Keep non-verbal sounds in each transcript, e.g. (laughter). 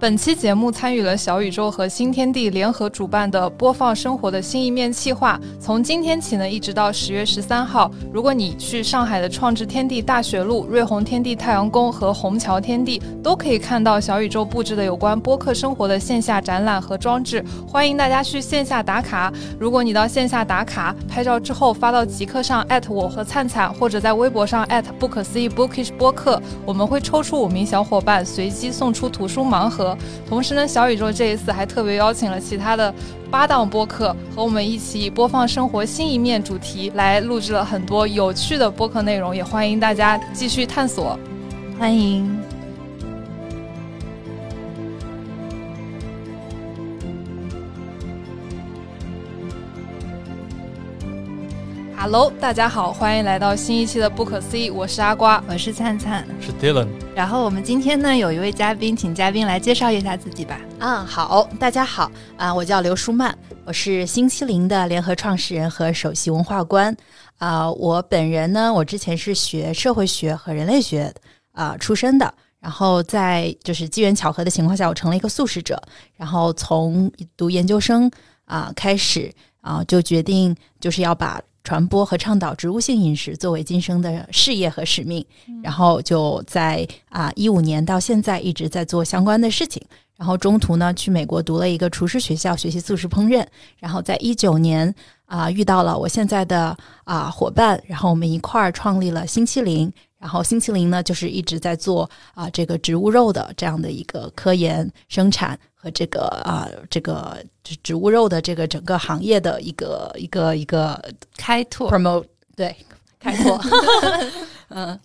本期节目参与了小宇宙和新天地联合主办的播放生活的新一面企划。从今天起呢，一直到十月十三号，如果你去上海的创智天地大学路、瑞虹天地太阳宫和虹桥天地，都可以看到小宇宙布置的有关播客生活的线下展览和装置。欢迎大家去线下打卡。如果你到线下打卡拍照之后发到极客上艾特我和灿灿，或者在微博上艾特不可思议 Bookish 播客，我们会抽出五名小伙伴，随机送出图书盲盒。同时呢，小宇宙这一次还特别邀请了其他的八档播客和我们一起以播放生活新一面主题来录制了很多有趣的播客内容，也欢迎大家继续探索。欢迎。Hello，大家好，欢迎来到新一期的不可思议，我是阿瓜，我是灿灿，是 Dylan。然后我们今天呢有一位嘉宾，请嘉宾来介绍一下自己吧。嗯，好，大家好啊，我叫刘舒曼，我是星期零的联合创始人和首席文化官啊。我本人呢，我之前是学社会学和人类学啊出身的，然后在就是机缘巧合的情况下，我成了一个素食者，然后从读研究生啊开始啊，就决定就是要把。传播和倡导植物性饮食作为今生的事业和使命，然后就在啊一五年到现在一直在做相关的事情。然后中途呢去美国读了一个厨师学校学习素食烹饪。然后在一九年啊遇到了我现在的啊伙伴，然后我们一块儿创立了星期零。然后星期零呢就是一直在做啊这个植物肉的这样的一个科研生产。和这个啊，这个植物肉的这个整个行业的一个一个一个开拓，promote 对开拓，(laughs) 嗯，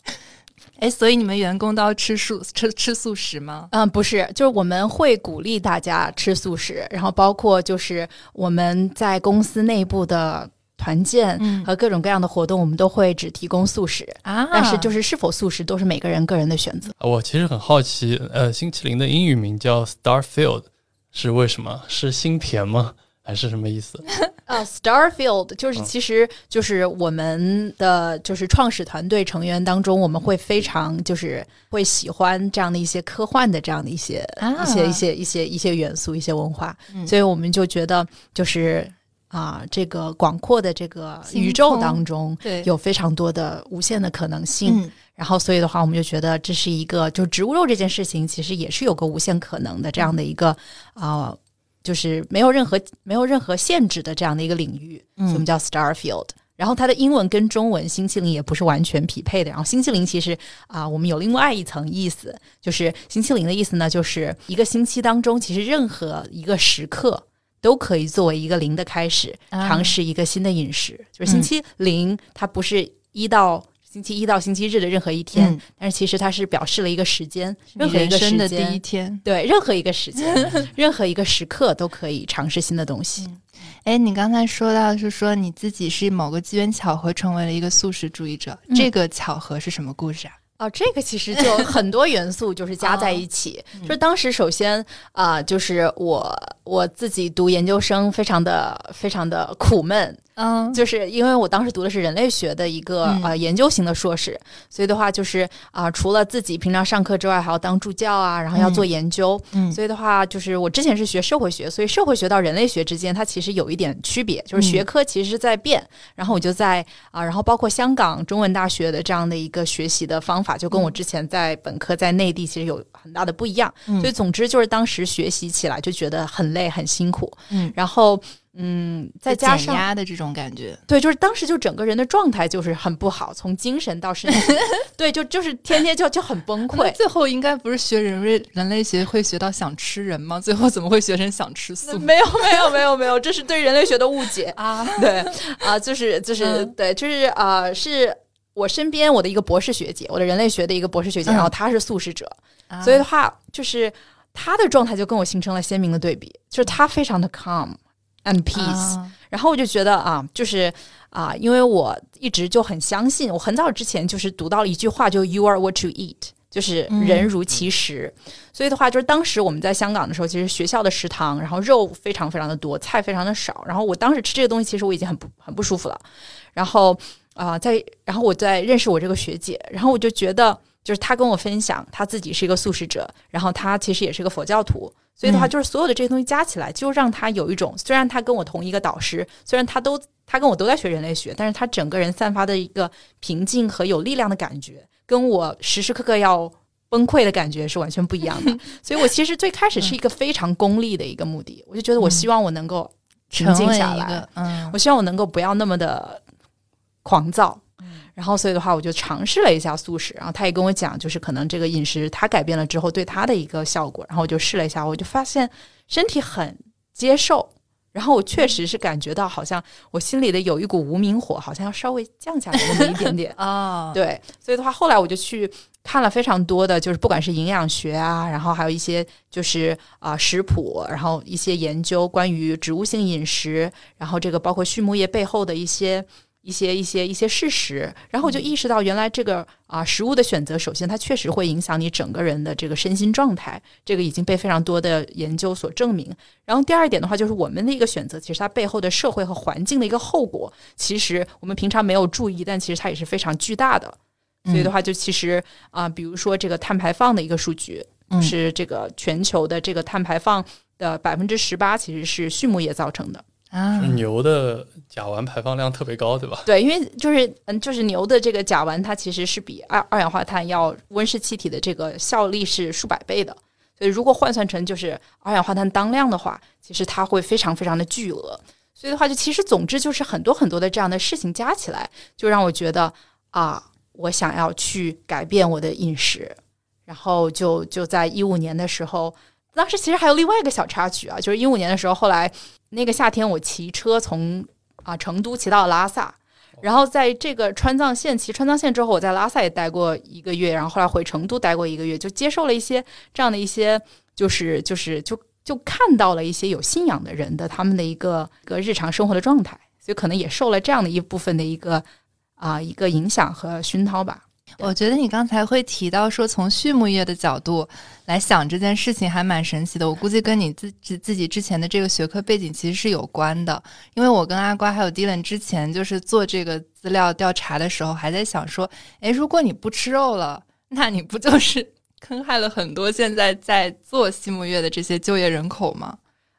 哎，所以你们员工都要吃素吃吃素食吗？嗯，不是，就是我们会鼓励大家吃素食，然后包括就是我们在公司内部的。团建和各种各样的活动，我们都会只提供素食啊，但是就是是否素食都是每个人个人的选择。我其实很好奇，呃，星期零的英语名叫 Starfield 是为什么？是心田吗？还是什么意思？(laughs) 啊，Starfield 就是其实就是我们的就是创始团队成员当中，我们会非常就是会喜欢这样的一些科幻的这样的一些一些一些一些一些元素、一些文化，所以我们就觉得就是。啊，这个广阔的这个宇宙当中，对，有非常多的无限的可能性。然后，所以的话，我们就觉得这是一个，就植物肉这件事情，其实也是有个无限可能的这样的一个啊，就是没有任何没有任何限制的这样的一个领域。我们叫 Starfield。然后它的英文跟中文“星期零”也不是完全匹配的。然后“星期零”其实啊，我们有另外一层意思，就是“星期零”的意思呢，就是一个星期当中，其实任何一个时刻。都可以作为一个零的开始，尝试一个新的饮食。就是星期零，它不是一到星期一到星期日的任何一天，但是其实它是表示了一个时间，任何一个时间的第一天。对，任何一个时间，(laughs) 任何一个时刻都可以尝试新的东西。哎，你刚才说到是说你自己是某个机缘巧合成为了一个素食主义者，这个巧合是什么故事啊？哦，这个其实就 (laughs) 很多元素就是加在一起。就是当时首先啊，就是我我自己读研究生，非常的非常的苦闷。嗯，就是因为我当时读的是人类学的一个呃研究型的硕士，所以的话就是啊，除了自己平常上课之外，还要当助教啊，然后要做研究。嗯，所以的话就是我之前是学社会学，所以社会学到人类学之间，它其实有一点区别，就是学科其实是在变。然后我就在啊，然后包括香港中文大学的这样的一个学习的方法，就跟我之前在本科在内地其实有很大的不一样。所以总之就是当时学习起来就觉得很累很辛苦。嗯，然后。嗯，再加上压的这种感觉，对，就是当时就整个人的状态就是很不好，从精神到身体，(laughs) 对，就就是天天就就很崩溃。最后应该不是学人类人类学会学到想吃人吗？最后怎么会学成想吃素？没有，没有，没有，没有，这是对人类学的误解 (laughs) 啊！对啊，就是就是对，就是啊，是我身边我的一个博士学姐，我的人类学的一个博士学姐，然后她是素食者，所以的话，就是她的状态就跟我形成了鲜明的对比，就是她非常的 calm。And peace，然后我就觉得啊，就是啊，因为我一直就很相信，我很早之前就是读到了一句话，就 “You are what you eat”，就是人如其食。所以的话，就是当时我们在香港的时候，其实学校的食堂，然后肉非常非常的多，菜非常的少。然后我当时吃这个东西，其实我已经很不很不舒服了。然后啊，在然后我在认识我这个学姐，然后我就觉得就是他跟我分享他自己是一个素食者，然后他其实也是个佛教徒，所以的话，嗯就是所有的这些东西加起来，就让他有一种虽然他跟我同一个导师，虽然他都他跟我都在学人类学，但是他整个人散发的一个平静和有力量的感觉，跟我时时刻刻要崩溃的感觉是完全不一样的。(laughs) 所以我其实最开始是一个非常功利的一个目的，我就觉得我希望我能够平静下来我希望我能够不要那么的狂躁。然后，所以的话，我就尝试了一下素食。然后他也跟我讲，就是可能这个饮食他改变了之后对他的一个效果。然后我就试了一下，我就发现身体很接受。然后我确实是感觉到，好像我心里的有一股无名火，好像要稍微降下来那么一点点。(laughs) 哦，对，所以的话，后来我就去看了非常多的，就是不管是营养学啊，然后还有一些就是啊、食谱，然后一些研究关于植物性饮食，然后这个包括畜牧业背后的一些。一些一些一些事实，然后我就意识到，原来这个啊、食物的选择，首先它确实会影响你整个人的这个身心状态，这个已经被非常多的研究所证明。然后第二点的话，就是我们的一个选择，其实它背后的社会和环境的一个后果，其实我们平常没有注意，但其实它也是非常巨大的。所以的话，就其实啊、比如说这个碳排放的一个数据，嗯是这个全球的这个碳排放的百分之十八其实是畜牧业造成的。啊是，牛的甲烷排放量特别高，对吧？对，因为就是嗯，就是牛的这个甲烷，它其实是比二二氧化碳要温室气体的这个效力是数百倍的。所以如果换算成就是二氧化碳当量的话，其实它会非常非常的巨额。所以的话，就其实总之就是很多很多的这样的事情加起来，就让我觉得啊，我想要去改变我的饮食。然后就就在一五年的时候，当时其实还有另外一个小插曲啊，就是一五年的时候，后来那个夏天我骑车从啊成都骑到拉萨，然后在这个川藏线骑川藏线之后，我在拉萨也待过一个月，然后后来回成都待过一个月，就接受了一些这样的一些，就是就是就就看到了一些有信仰的人的他们的一个个日常生活的状态，所以可能也受了这样的一部分的一个啊、一个影响和熏陶吧。我觉得你刚才会提到说，从畜牧业的角度来想这件事情，还蛮神奇的。我估计跟你自己自己之前的这个学科背景其实是有关的，因为我跟阿瓜还有 Dylan 之前就是做这个资料调查的时候，还在想说，诶，如果你不吃肉了，那你不就是 (laughs) 坑害了很多现在在做畜牧业的这些就业人口吗？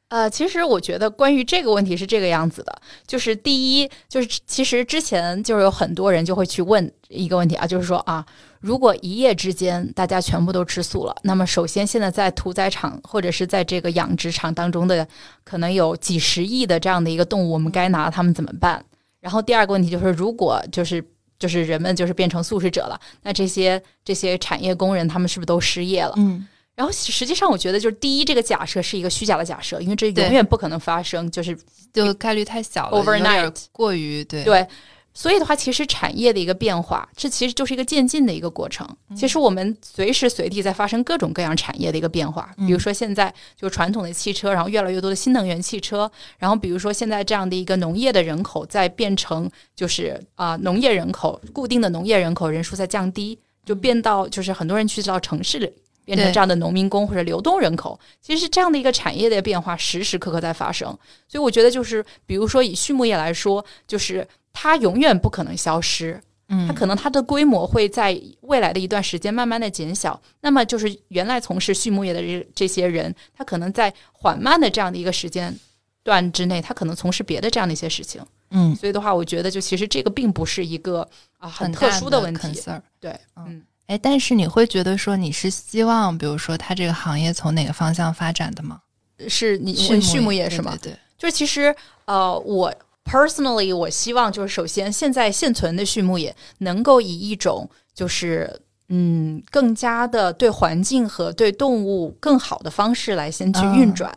呃，其实我觉得关于这个问题是这个样子的，就是第一，就是其实之前就是有很多人就会去问一个问题啊，就是说啊，如果一夜之间大家全部都吃素了，那么首先现在在屠宰场或者是在这个养殖场当中的可能有几十亿的这样的一个动物，我们该拿它们怎么办？然后第二个问题就是，如果就是就是人们就是变成素食者了，那这些这些产业工人他们是不是都失业了？嗯，然后实际上，我觉得就是第一，这个假设是一个虚假的假设，因为这永远不可能发生。就是就概率太小了 Overnight 过于对对，所以的话，其实产业的一个变化，这其实就是一个渐进的一个过程。其实我们随时随地在发生各种各样产业的一个变化，比如说现在就传统的汽车，然后越来越多的新能源汽车，然后比如说现在这样的一个农业的人口在变成就是啊、农业人口固定的农业人口人数在降低，就变到就是很多人去到城市里。变成这样的农民工或者流动人口，其实是这样的一个产业的变化时时刻刻在发生。所以我觉得，就是比如说以畜牧业来说，就是它永远不可能消失，嗯它可能它的规模会在未来的一段时间慢慢的减小。那么就是原来从事畜牧业的这这些人，他可能在缓慢的这样的一个时间段之内，他可能从事别的这样的一些事情。嗯所以的话，我觉得就其实这个并不是一个啊很特殊的问题。对，嗯嗯。哎，但是你会觉得说你是希望，比如说它这个行业从哪个方向发展的吗？是你问畜牧业是吗？对对对就是其实呃，我 personally 我希望就是首先现在现存的畜牧业能够以一种就是嗯更加的对环境和对动物更好的方式来先去运转。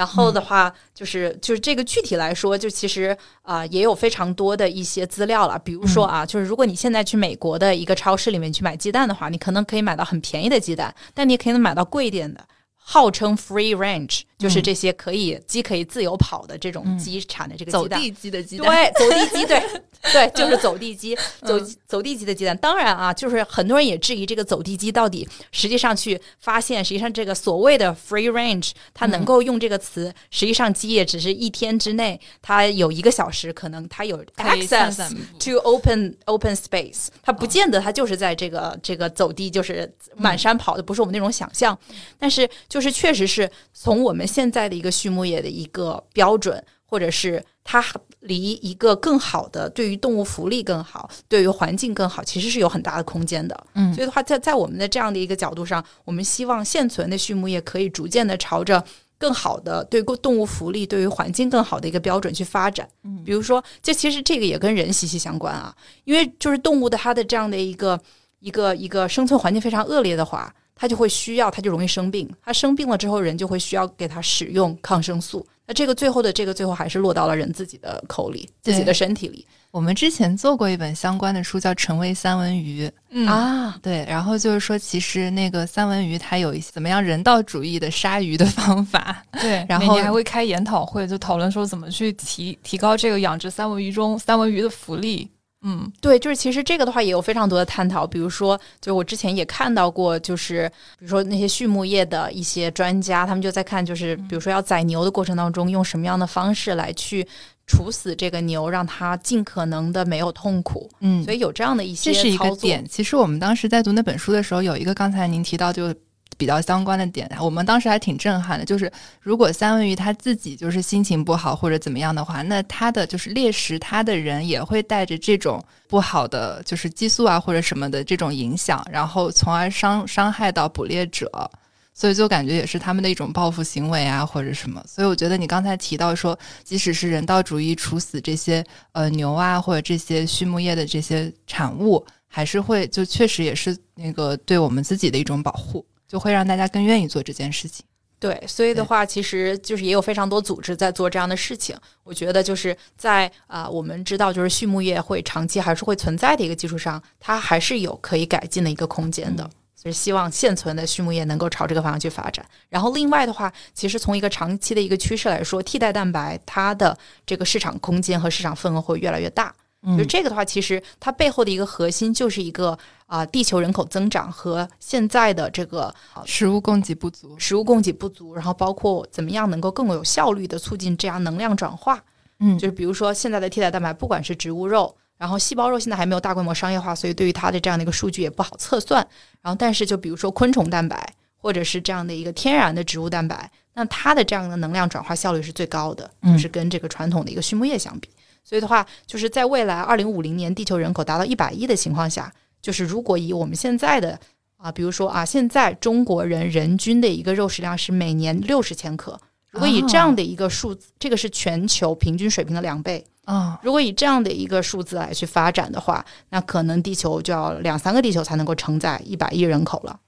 然后的话，就是就是这个具体来说，就其实啊、也有非常多的一些资料了。比如说啊，就是如果你现在去美国的一个超市里面去买鸡蛋的话，你可能可以买到很便宜的鸡蛋，但你也可以买到贵一点的，号称 free range，就是这些可以鸡可以自由跑的这种鸡产的这个走鸡蛋。地鸡的鸡蛋，对，走地鸡，对 (laughs) 对，就是走地鸡，走走地鸡的鸡蛋。当然啊，就是很多人也质疑这个走地鸡到底，实际上去发现，实际上这个所谓的 free range，它能够用这个词，实际上鸡也只是一天之内，它有一个小时，可能它有 access to open open space，它不见得它就是在这个这个走地，就是满山跑的，不是我们那种想象。但是就是确实是从我们现在的一个畜牧业的一个标准，或者是它离一个更好的对于动物福利更好、对于环境更好，其实是有很大的空间的。嗯所以的话，在在我们的这样的一个角度上，我们希望现存的畜牧业可以逐渐的朝着。更好的对动物福利、对于环境更好的一个标准去发展，嗯，比如说，这其实这个也跟人息息相关啊，因为就是动物的它的这样的一个一个一个生存环境非常恶劣的话，它就会需要，他就容易生病。他生病了之后，人就会需要给他使用抗生素。那这个最后的这个最后还是落到了人自己的口里、自己的身体里我们之前做过一本相关的书，叫《成为三文鱼》。嗯啊。对，然后就是说，其实那个三文鱼它有一些怎么样人道主义的杀鱼的方法。对，(laughs) 然后还会开研讨会，就讨论说怎么去提提高这个养殖三文鱼中三文鱼的福利。嗯，对，就是其实这个的话也有非常多的探讨，比如说，就是我之前也看到过，就是比如说那些畜牧业的一些专家，他们就在看，就是比如说要宰牛的过程当中，用什么样的方式来去处死这个牛，让它尽可能的没有痛苦。嗯所以有这样的一些这是一操作个点。其实我们当时在读那本书的时候，有一个刚才您提到就比较相关的点，我们当时还挺震撼的。就是如果三文鱼它自己就是心情不好或者怎么样的话，那它的就是猎食它的人也会带着这种不好的就是激素啊或者什么的这种影响，然后从而伤伤害到捕猎者。所以就感觉也是他们的一种报复行为啊，或者什么。所以我觉得你刚才提到说，即使是人道主义处死这些呃牛啊，或者这些畜牧业的这些产物，还是会就确实也是那个对我们自己的一种保护，就会让大家更愿意做这件事情。对，所以的话，其实就是也有非常多组织在做这样的事情。我觉得就是在啊、我们知道就是畜牧业会长期还是会存在的一个基础上，它还是有可以改进的一个空间的。所以希望现存的畜牧业能够朝这个方向去发展。然后另外的话，其实从一个长期的一个趋势来说，替代蛋白它的这个市场空间和市场份额会越来越大。嗯就这个的话，其实它背后的一个核心就是一个啊、地球人口增长和现在的这个食物供给不足，食物供给不足，然后包括怎么样能够更有效率的促进这样能量转化。嗯就是比如说现在的替代蛋白，不管是植物肉，然后细胞肉现在还没有大规模商业化，所以对于它的这样的一个数据也不好测算。然后但是就比如说昆虫蛋白，或者是这样的一个天然的植物蛋白，那它的这样的能量转化效率是最高的，嗯就是跟这个传统的一个畜牧业相比。所以的话，就是在未来二零五零年地球人口达到一百亿的情况下，就是如果以我们现在的啊，比如说啊，现在中国人人均的一个肉食量是每年六十千克。如果以这样的一个数字，这个是全球平均水平的两倍。啊，如果以这样的一个数字来去发展的话，那可能地球就要两三个地球才能够承载一百亿人口了。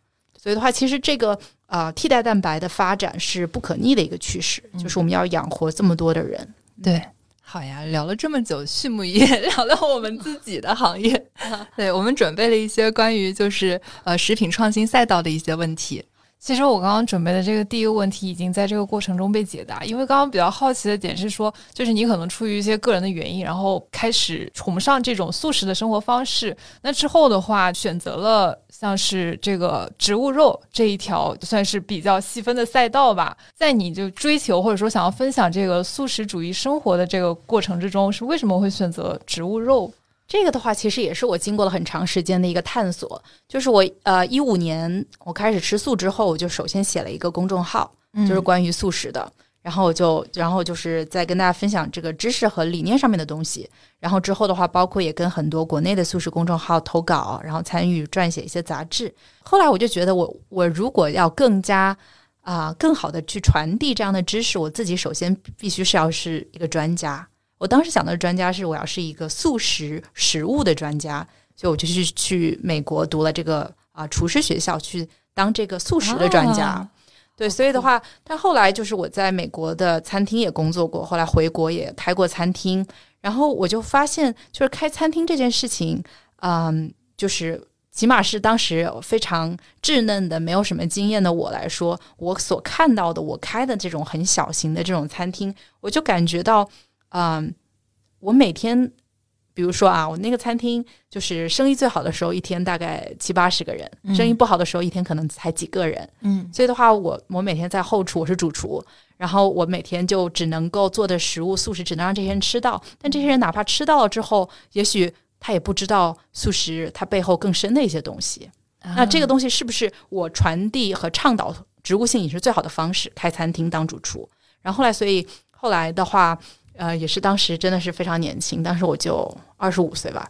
所以的话，其实这个啊、替代蛋白的发展是不可逆的一个趋势，就是我们要养活这么多的人。对。好呀，聊了这么久畜牧业，(laughs) 聊聊我们自己的行业，(laughs) 对我们准备了一些关于就是呃食品创新赛道的一些问题。其实我刚刚准备的这个第一个问题已经在这个过程中被解答，因为刚刚比较好奇的点是说，就是你可能出于一些个人的原因，然后开始崇尚这种素食的生活方式，那之后的话选择了像是这个植物肉这一条算是比较细分的赛道吧。在你就追求或者说想要分享这个素食主义生活的这个过程之中，是为什么会选择植物肉？这个的话，其实也是我经过了很长时间的一个探索。就是我呃一五年我开始吃素之后，我就首先写了一个公众号，就是关于素食的。然后我就，然后就是在跟大家分享这个知识和理念上面的东西。然后之后的话，包括也跟很多国内的素食公众号投稿，然后参与撰写一些杂志。后来我就觉得我，我如果要更加啊、更好的去传递这样的知识，我自己首先必须是要是一个专家。我当时想的专家是我要是一个素食食物的专家，所以我就去去美国读了这个啊、厨师学校，去当这个素食的专家。啊对，所以的话，但后来就是我在美国的餐厅也工作过，后来回国也开过餐厅，然后我就发现，就是开餐厅这件事情，嗯，就是起码是当时非常稚嫩的、没有什么经验的我来说，我所看到的我开的这种很小型的这种餐厅，我就感觉到，嗯，我每天，比如说啊，我那个餐厅就是生意最好的时候，一天大概七八十个人；生意不好的时候，一天可能才几个人。嗯，所以的话，我我每天在后厨，我是主厨，然后我每天就只能够做的食物素食，只能让这些人吃到。但这些人哪怕吃到了之后，也许。他也不知道素食它背后更深的一些东西，那这个东西是不是我传递和倡导植物性饮食最好的方式？开餐厅当主厨，然后后来，所以后来的话，呃，也是当时真的是非常年轻，当时我就二十五岁吧，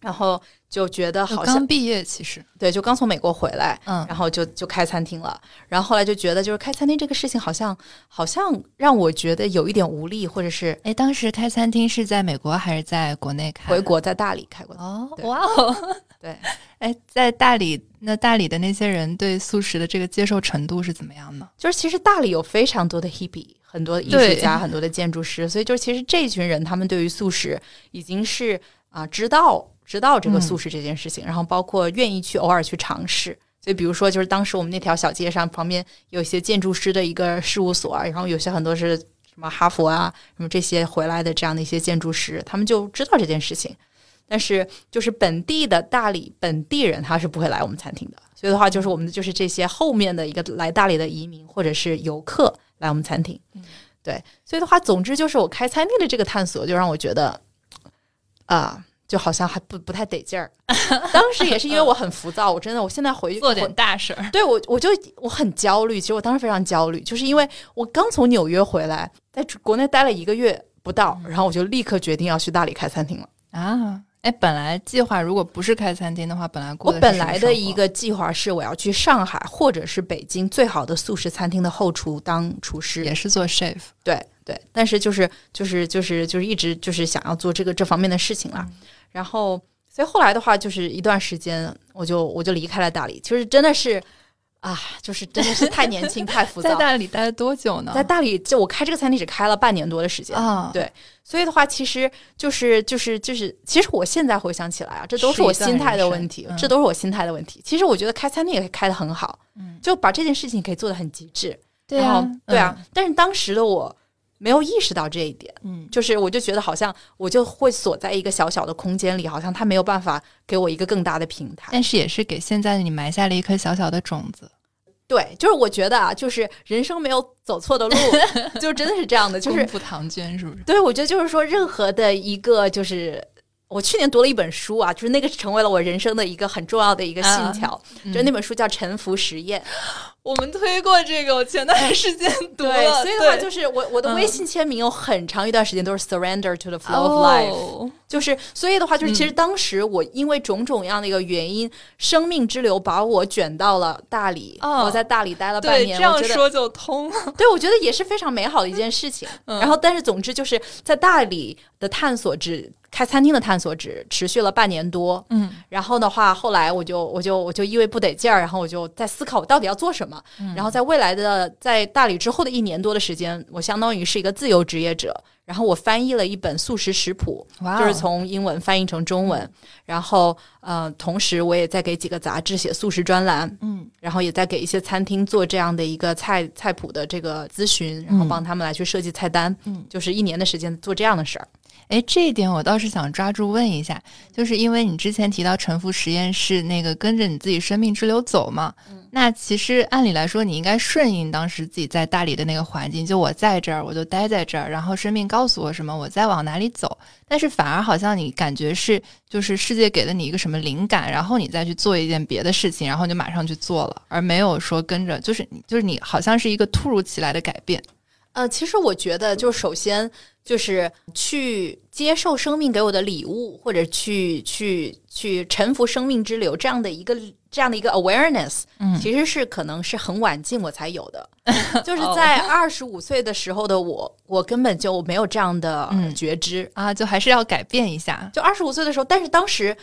然后。就觉得好像刚毕业，其实对，就刚从美国回来，嗯，然后就就开餐厅了，然后后来就觉得就是开餐厅这个事情好像好像让我觉得有一点无力，或者是哎，当时开餐厅是在美国还是在国内开？回国在大理开过的哦，哇哦，对，哎，在大理那大理的那些人对素食的这个接受程度是怎么样呢？就是其实大理有非常多的 hippie，很多艺术家，很多的建筑师，所以就其实这群人他们对于素食已经是啊知道。知道这个素食这件事情，然后包括愿意去偶尔去尝试。所以，比如说，就是当时我们那条小街上旁边有一些建筑师的一个事务所，然后有些很多是什么哈佛啊，什么这些回来的这样的一些建筑师，他们就知道这件事情。但是，就是本地的大理本地人，他是不会来我们餐厅的。所以的话，就是我们就是这些后面的一个来大理的移民或者是游客来我们餐厅。对，所以的话，总之就是我开餐厅的这个探索，就让我觉得啊。就好像还不不太得劲儿，(laughs) 当时也是因为我很浮躁，我真的，我现在回去 (laughs) 做点大事儿，对我我就我很焦虑，其实我当时非常焦虑，就是因为我刚从纽约回来，在国内待了一个月不到，然后我就立刻决定要去大理开餐厅了啊！哎，本来计划如果不是开餐厅的话，本来我本来的一个计划是我要去上海或者是北京最好的素食餐厅的后厨当厨师，也是做 chef，对对，但是就是就是就是就是一直就是想要做这个这方面的事情啦。然后，所以后来的话，就是一段时间，我就我就离开了大理。其实真的是，啊，就是真的是太年轻，太浮躁。在大理待了多久呢？在大理，就我开这个餐厅只开了半年多的时间啊。对，所以的话，其实就是就是就是，其实我现在回想起来啊，这都是我心态的问题，这都是我心态的问题。其实我觉得开餐厅也开的很好，嗯，就把这件事情可以做的很极致。对啊，对啊。但是当时的我。没有意识到这一点，嗯，就是我就觉得好像我就会锁在一个小小的空间里，好像他没有办法给我一个更大的平台。但是也是给现在的你埋下了一颗小小的种子。对，就是我觉得啊，就是人生没有走错的路，(laughs) 就真的是这样的，就是不唐娟是不是？对，我觉得就是说，任何的一个就是我去年读了一本书啊，就是那个成为了我人生的一个很重要的一个信条，就那本书叫《沉浮实验》。(gasps) 我们推过这个，我前段时间读了。所以的话，就是我我的微信签名有很长一段时间都是 “surrender to the flow of life”，就是所以的话，就是其实当时我因为种种样的一个原因，生命之流把我卷到了大理，我在大理待了半年。这样说就通了。对，我觉得也是非常美好的一件事情。然后，但是总之就是在大理的探索只开餐厅的探索只持续了半年多。嗯，然后的话，后来我就我就我就因为不得劲儿，然后我就在思考我到底要做什么。嗯然后在未来的在大理之后的一年多的时间，我相当于是一个自由职业者。然后我翻译了一本素食食谱，就是从英文翻译成中文。然后呃，同时我也在给几个杂志写素食专栏，嗯，然后也在给一些餐厅做这样的一个菜菜谱的这个咨询，然后帮他们来去设计菜单，嗯，就是一年的时间做这样的事儿。哎，这一点我倒是想抓住问一下，就是因为你之前提到沉浮实验室那个跟着你自己生命之流走嘛，那其实按理来说你应该顺应当时自己在大理的那个环境，就我在这儿我就待在这儿，然后生命告诉我什么，我再往哪里走。但是反而好像你感觉是，就是世界给了你一个什么灵感，然后你再去做一件别的事情，然后就马上去做了，而没有说跟着，就是就是你好像是一个突如其来的改变。呃，其实我觉得，就首先就是去接受生命给我的礼物，或者去去去臣服生命之流这样的一个这样的一个 awareness，嗯，其实是可能是很晚近我才有的，(laughs) 就是在二十五岁的时候的我，我根本就没有这样的觉知。啊，就还是要改变一下。就二十五岁的时候，但是当时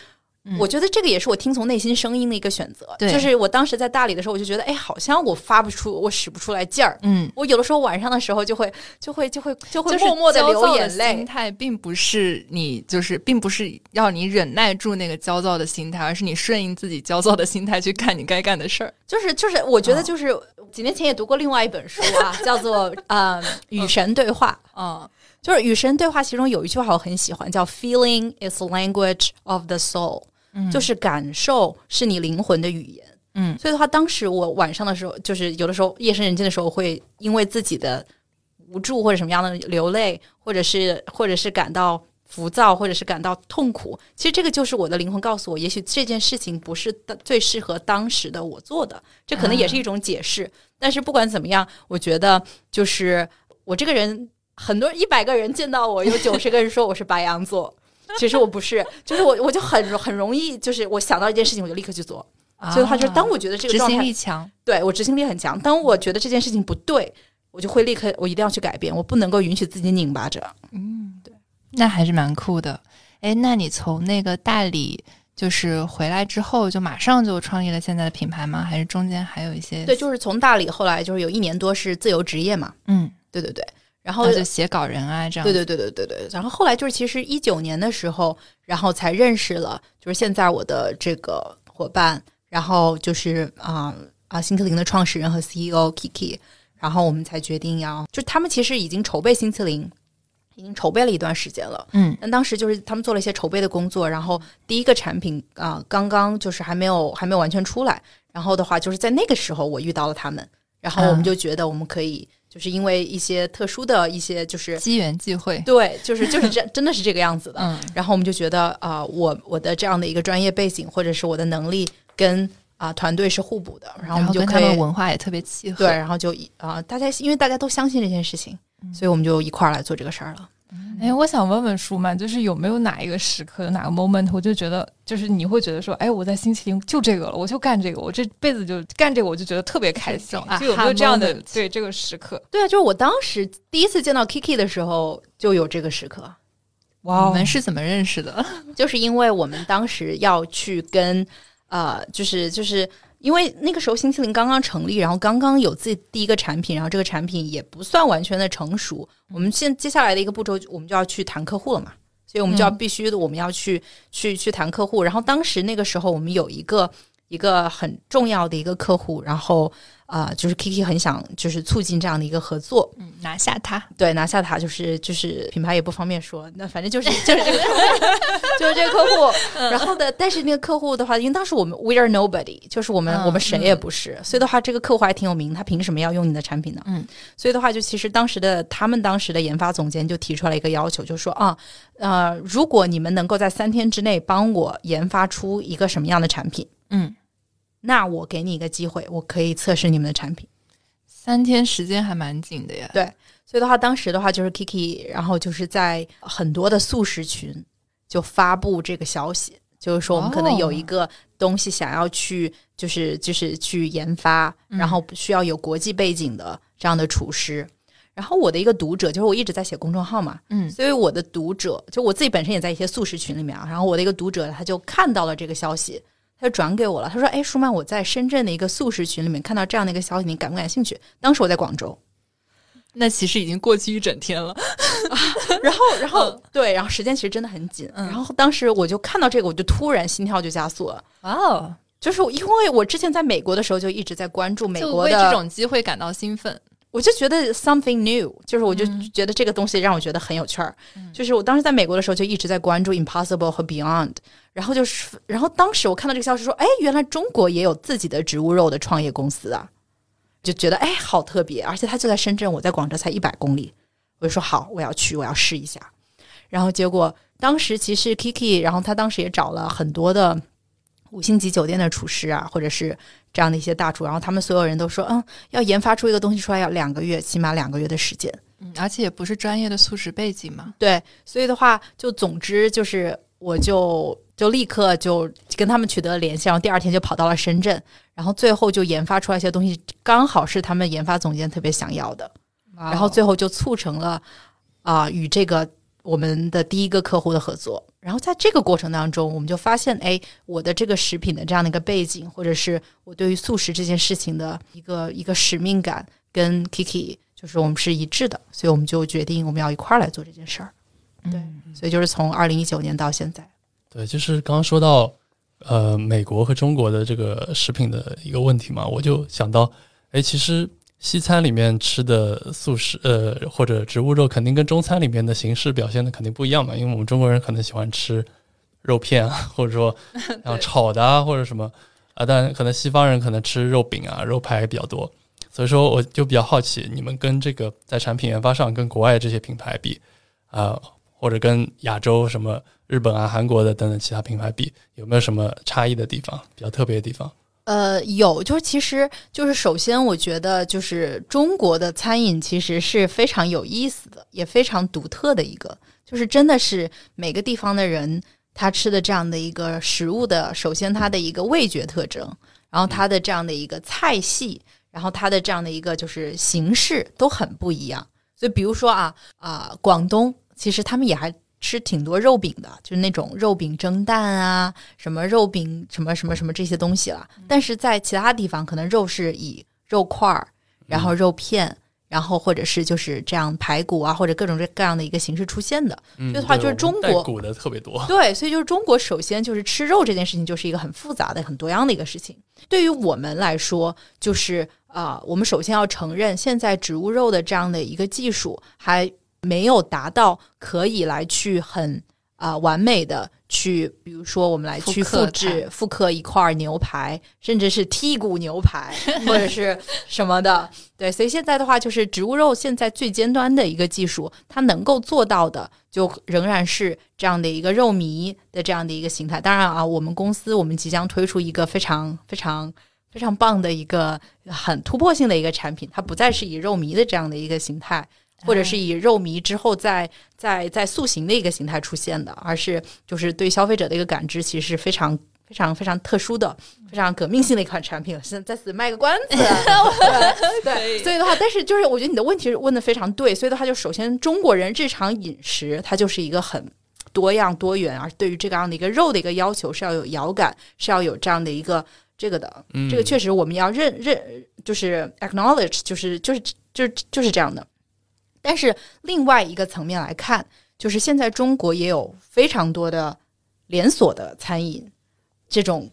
嗯我觉得这个也是我听从内心声音的一个选择。对就是我当时在大理的时候，我就觉得，哎，好像我发不出，我使不出来劲儿。嗯，我有的时候晚上的时候就会就会就会就会默默的流眼泪心。态并不是你就是，并不是要你忍耐住那个焦躁的心态，而是你顺应自己焦躁的心态去干你该干的事儿。就是就是，我觉得哦就是、几年前也读过另外一本书啊，(laughs) 叫做呃《与神对话》。嗯就是与神对话，其中有一句话我很喜欢，叫 “Feeling is language of the soul”，、嗯就是感受是你灵魂的语言。嗯所以的话，当时我晚上的时候，就是有的时候夜深人静的时候，会因为自己的无助或者什么样的流泪，或者是或者是感到浮躁，或者是感到痛苦。其实这个就是我的灵魂告诉我，也许这件事情不是最适合当时的我做的，这可能也是一种解释。但是不管怎么样，我觉得就是我这个人，很多一百个人见到我，有九十个人说我是白羊座。其实我不是，就是我，我就很很容易，就是我想到一件事情，我就立刻去做。所以的话，就是当我觉得这个执行力强，对我执行力很强。当我觉得这件事情不对，我就会立刻，我一定要去改变，我不能够允许自己拧巴着。嗯，对那还是蛮酷的。哎，那你从那个大理就是回来之后，就马上就创立了现在的品牌吗？还是中间还有一些？对，就是从大理后来就是有一年多是自由职业嘛，嗯，对对对。然后就写稿人啊这样。对对对对对对。然后后来就是其实一九年的时候，然后才认识了，就是现在我的这个伙伴，然后就是啊啊新特林的创始人和 CEO Kiki，然后我们才决定要，就他们其实已经筹备新特林。已经筹备了一段时间了，嗯但当时就是他们做了一些筹备的工作，然后第一个产品啊、刚刚就是还没有还没有完全出来，然后的话就是在那个时候我遇到了他们，然后我们啊就觉得我们可以就是因为一些特殊的一些就是机缘际会。对，就是就是这真的是这个样子的。嗯 (laughs) 然后我们就觉得啊、我我的这样的一个专业背景或者是我的能力跟啊、团队是互补的，然后我们就可以他们文化也特别契合。对，然后就一啊、大家因为大家都相信这件事情，所以我们就一块儿来做这个事儿了。哎，我想问问舒曼，就是有没有哪一个时刻、哪个 moment，我就觉得，就是你会觉得说，哎，我在星期零就这个了，我就干这个，我这辈子就干这个，我就觉得特别开心有没有这样的对这个时刻？对啊，就是我当时第一次见到 Kiki 的时候就有这个时刻，哇你们是怎么认识的？(laughs) 就是因为我们当时要去跟呃，就是就是因为那个时候新西林刚刚成立，然后刚刚有自己第一个产品，然后这个产品也不算完全的成熟。我们现接下来的一个步骤，我们就要去谈客户了嘛，所以我们就要嗯必须的，我们要去去去谈客户。然后当时那个时候，我们有一个一个很重要的一个客户，然后啊、呃就是 Kiki 很想就是促进这样的一个合作，嗯，拿下它。对，拿下它就是就是品牌也不方便说，那反正就是 (laughs) 就是这个 (laughs) 就是这个客户。然后的，但是那个客户的话，因为当时我们 we are nobody，就是我们、嗯我们谁也不是，所以的话，这个客户还挺有名，他凭什么要用你的产品呢？嗯，所以的话，就其实当时的他们当时的研发总监就提出来一个要求，就说啊，呃，如果你们能够在三天之内帮我研发出一个什么样的产品，嗯，那我给你一个机会，我可以测试你们的产品。三天时间还蛮紧的呀。对所以的话，当时的话就是 Kiki，然后就是在很多的素食群就发布这个消息，就是说我们可能有一个东西想要去，就是就是去研发，嗯然后需要有国际背景的这样的厨师。然后我的一个读者，就是我一直在写公众号嘛，嗯所以我的读者，就我自己本身也在一些素食群里面啊。然后我的一个读者，他就看到了这个消息，他就转给我了。他说：“哎，舒曼，我在深圳的一个素食群里面看到这样的一个消息，你感不感兴趣？”当时我在广州，那其实已经过去一整天了。(laughs) 然后，然后、对，然后时间其实真的很紧。嗯然后当时我就看到这个，我就突然心跳就加速了。哇哦，就是因为我之前在美国的时候就一直在关注美国的，为这种机会感到兴奋。我就觉得 something new，就是我就嗯觉得这个东西让我觉得很有趣儿。就是我当时在美国的时候就一直在关注 Impossible 和 Beyond，然后就是，然后当时我看到这个消息说，哎，原来中国也有自己的植物肉的创业公司啊，就觉得哎好特别，而且它就在深圳，我在广州才一百公里，我就说好，我要去，我要试一下。然后结果当时其实 Kiki，然后他当时也找了很多的五星级酒店的厨师啊，或者是这样的一些大厨，然后他们所有人都说，嗯，要研发出一个东西出来要两个月，起码两个月的时间。嗯，而且也不是专业的素食背景嘛。对，所以的话，就总之就是，我就就立刻就跟他们取得了联系，然后第二天就跑到了深圳，然后最后就研发出来一些东西，刚好是他们研发总监特别想要的，然然后最后就促成了啊、与这个我们的第一个客户的合作。然后在这个过程当中，我们就发现，哎，我的这个食品的这样的一个背景，或者是我对于素食这件事情的一个一个使命感，跟 Kiki 就是我们是一致的，所以我们就决定我们要一块儿来做这件事儿。对，所以就是从二零一九年到现在。对，就是刚刚说到呃美国和中国的这个食品的一个问题嘛，我就想到，哎，其实。西餐里面吃的素食，呃，或者植物肉，肯定跟中餐里面的形式表现的肯定不一样嘛。因为我们中国人可能喜欢吃肉片啊，(laughs) 或者说 (laughs) 然后炒的啊，或者什么啊，但可能西方人可能吃肉饼啊、肉排比较多。所以说，我就比较好奇，你们跟这个在产品研发上跟国外这些品牌比啊，或者跟亚洲什么日本啊、韩国的等等其他品牌比，有没有什么差异的地方，比较特别的地方？呃，有，就是其实就是首先，我觉得就是中国的餐饮其实是非常有意思的，也非常独特的一个，就是真的是每个地方的人他吃的这样的一个食物的，首先它的一个味觉特征，然后它的这样的一个菜系，然后它的这样的一个就是形式都很不一样。所以比如说啊啊，广东其实他们也还。吃挺多肉饼的，就是那种肉饼蒸蛋啊，什么肉饼什么什么什么这些东西了。但是在其他地方，可能肉是以肉块儿，然后肉片，然后或者是就是这样排骨啊，或者各种各样的一个形式出现的。嗯，的话就是中国骨的特别多。对，所以就是中国首先就是吃肉这件事情就是一个很复杂的、很多样的一个事情。对于我们来说，就是啊，我们首先要承认，现在植物肉的这样的一个技术还。没有达到可以来去很啊完美的去，比如说我们来去复制复刻一块牛排，甚至是剔骨牛排 (laughs) 或者是什么的。对，所以现在的话，就是植物肉现在最尖端的一个技术，它能够做到的，就仍然是这样的一个肉糜的这样的一个形态。当然啊，我们公司我们即将推出一个非常非常非常棒的一个很突破性的一个产品，它不再是以肉糜的这样的一个形态。或者是以肉糜之后再再再塑形的一个形态出现的，而是就是对消费者的一个感知，其实是非常非常非常特殊的、非常革命性的一款产品。现在在此卖个关子 (laughs) (laughs) 对，所以的话，但是就是我觉得你的问题问的非常对，所以的话，就首先中国人日常饮食它就是一个很多样多元，而对于这个样的一个肉的一个要求是要有咬感，是要有这样的一个这个的，这个确实我们要认认就是 acknowledge，就是就是就是就是这样的。但是另外一个层面来看，就是现在中国也有非常多的连锁的餐饮，这种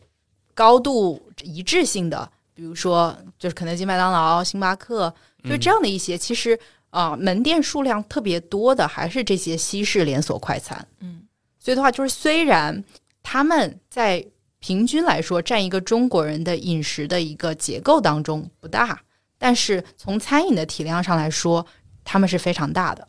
高度一致性的，比如说就是肯德基、麦当劳、星巴克，就这样的一些，其实啊门店数量特别多的还是这些西式连锁快餐。嗯，所以的话，就是虽然他们在平均来说占一个中国人的饮食的一个结构当中不大，但是从餐饮的体量上来说。他们是非常大的，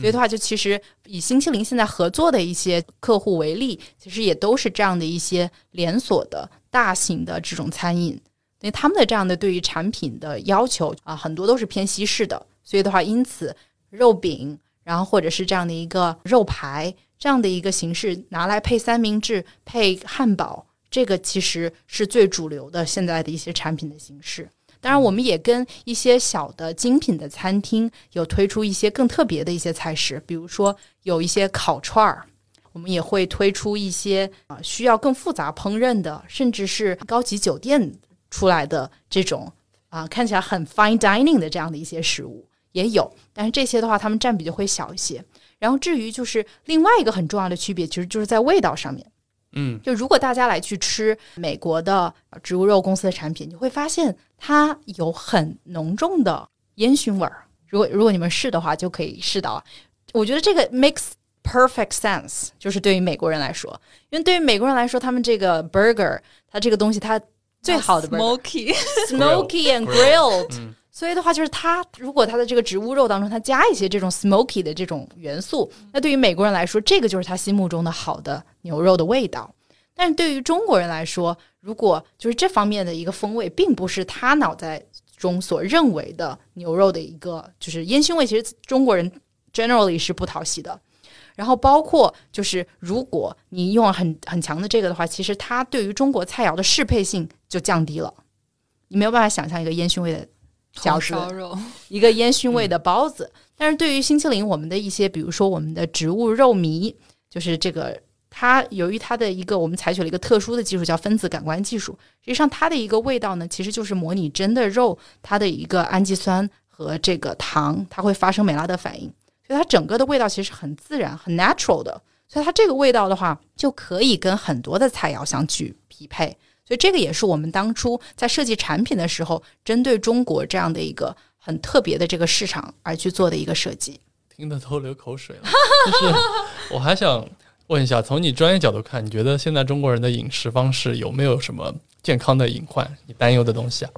所以的话，就其实以星期零现在合作的一些客户为例，其实也都是这样的一些连锁的大型的这种餐饮，因为他们的这样的对于产品的要求啊，很多都是偏西式的，所以的话，因此肉饼，然后或者是这样的一个肉排这样的一个形式拿来配三明治、配汉堡，这个其实是最主流的现在的一些产品的形式。当然，我们也跟一些小的精品的餐厅有推出一些更特别的一些菜式，比如说有一些烤串儿，我们也会推出一些啊需要更复杂烹饪的，甚至是高级酒店出来的这种啊看起来很 fine dining 的这样的一些食物也有。但是这些的话，它们占比就会小一些。然后至于就是另外一个很重要的区别，其实就是在味道上面。嗯，就如果大家来去吃美国的植物肉公司的产品，你会发现它有很浓重的烟熏味儿。如果如果你们试的话，就可以试到。我觉得这个 makes perfect sense，就是对于美国人来说，因为对于美国人来说，他们这个 burger，它这个东西它最好的 smoky smoky and grilled。所以的话，就是它如果它的这个植物肉当中，它加一些这种 smoky 的这种元素，那对于美国人来说，这个就是他心目中的好的牛肉的味道。但是对于中国人来说，如果就是这方面的一个风味，并不是他脑袋中所认为的牛肉的一个就是烟熏味，其实中国人 generally 是不讨喜的。然后包括就是如果你用很很强的这个的话，其实它对于中国菜肴的适配性就降低了。你没有办法想象一个烟熏味的。饺子，一个烟熏味的包子。但是对于星期林，我们的一些，比如说我们的植物肉糜，就是这个它由于它的一个我们采取了一个特殊的技术叫分子感官技术，实际上它的一个味道呢，其实就是模拟真的肉它的一个氨基酸和这个糖，它会发生美拉德反应，所以它整个的味道其实很自然、很 natural 的，所以它这个味道的话就可以跟很多的菜肴相去匹配，所以这个也是我们当初在设计产品的时候，针对中国这样的一个很特别的这个市场而去做的一个设计。听得都流口水了。(laughs) 就是我还想问一下，从你专业角度看，你觉得现在中国人的饮食方式有没有什么健康的隐患？你担忧的东西啊？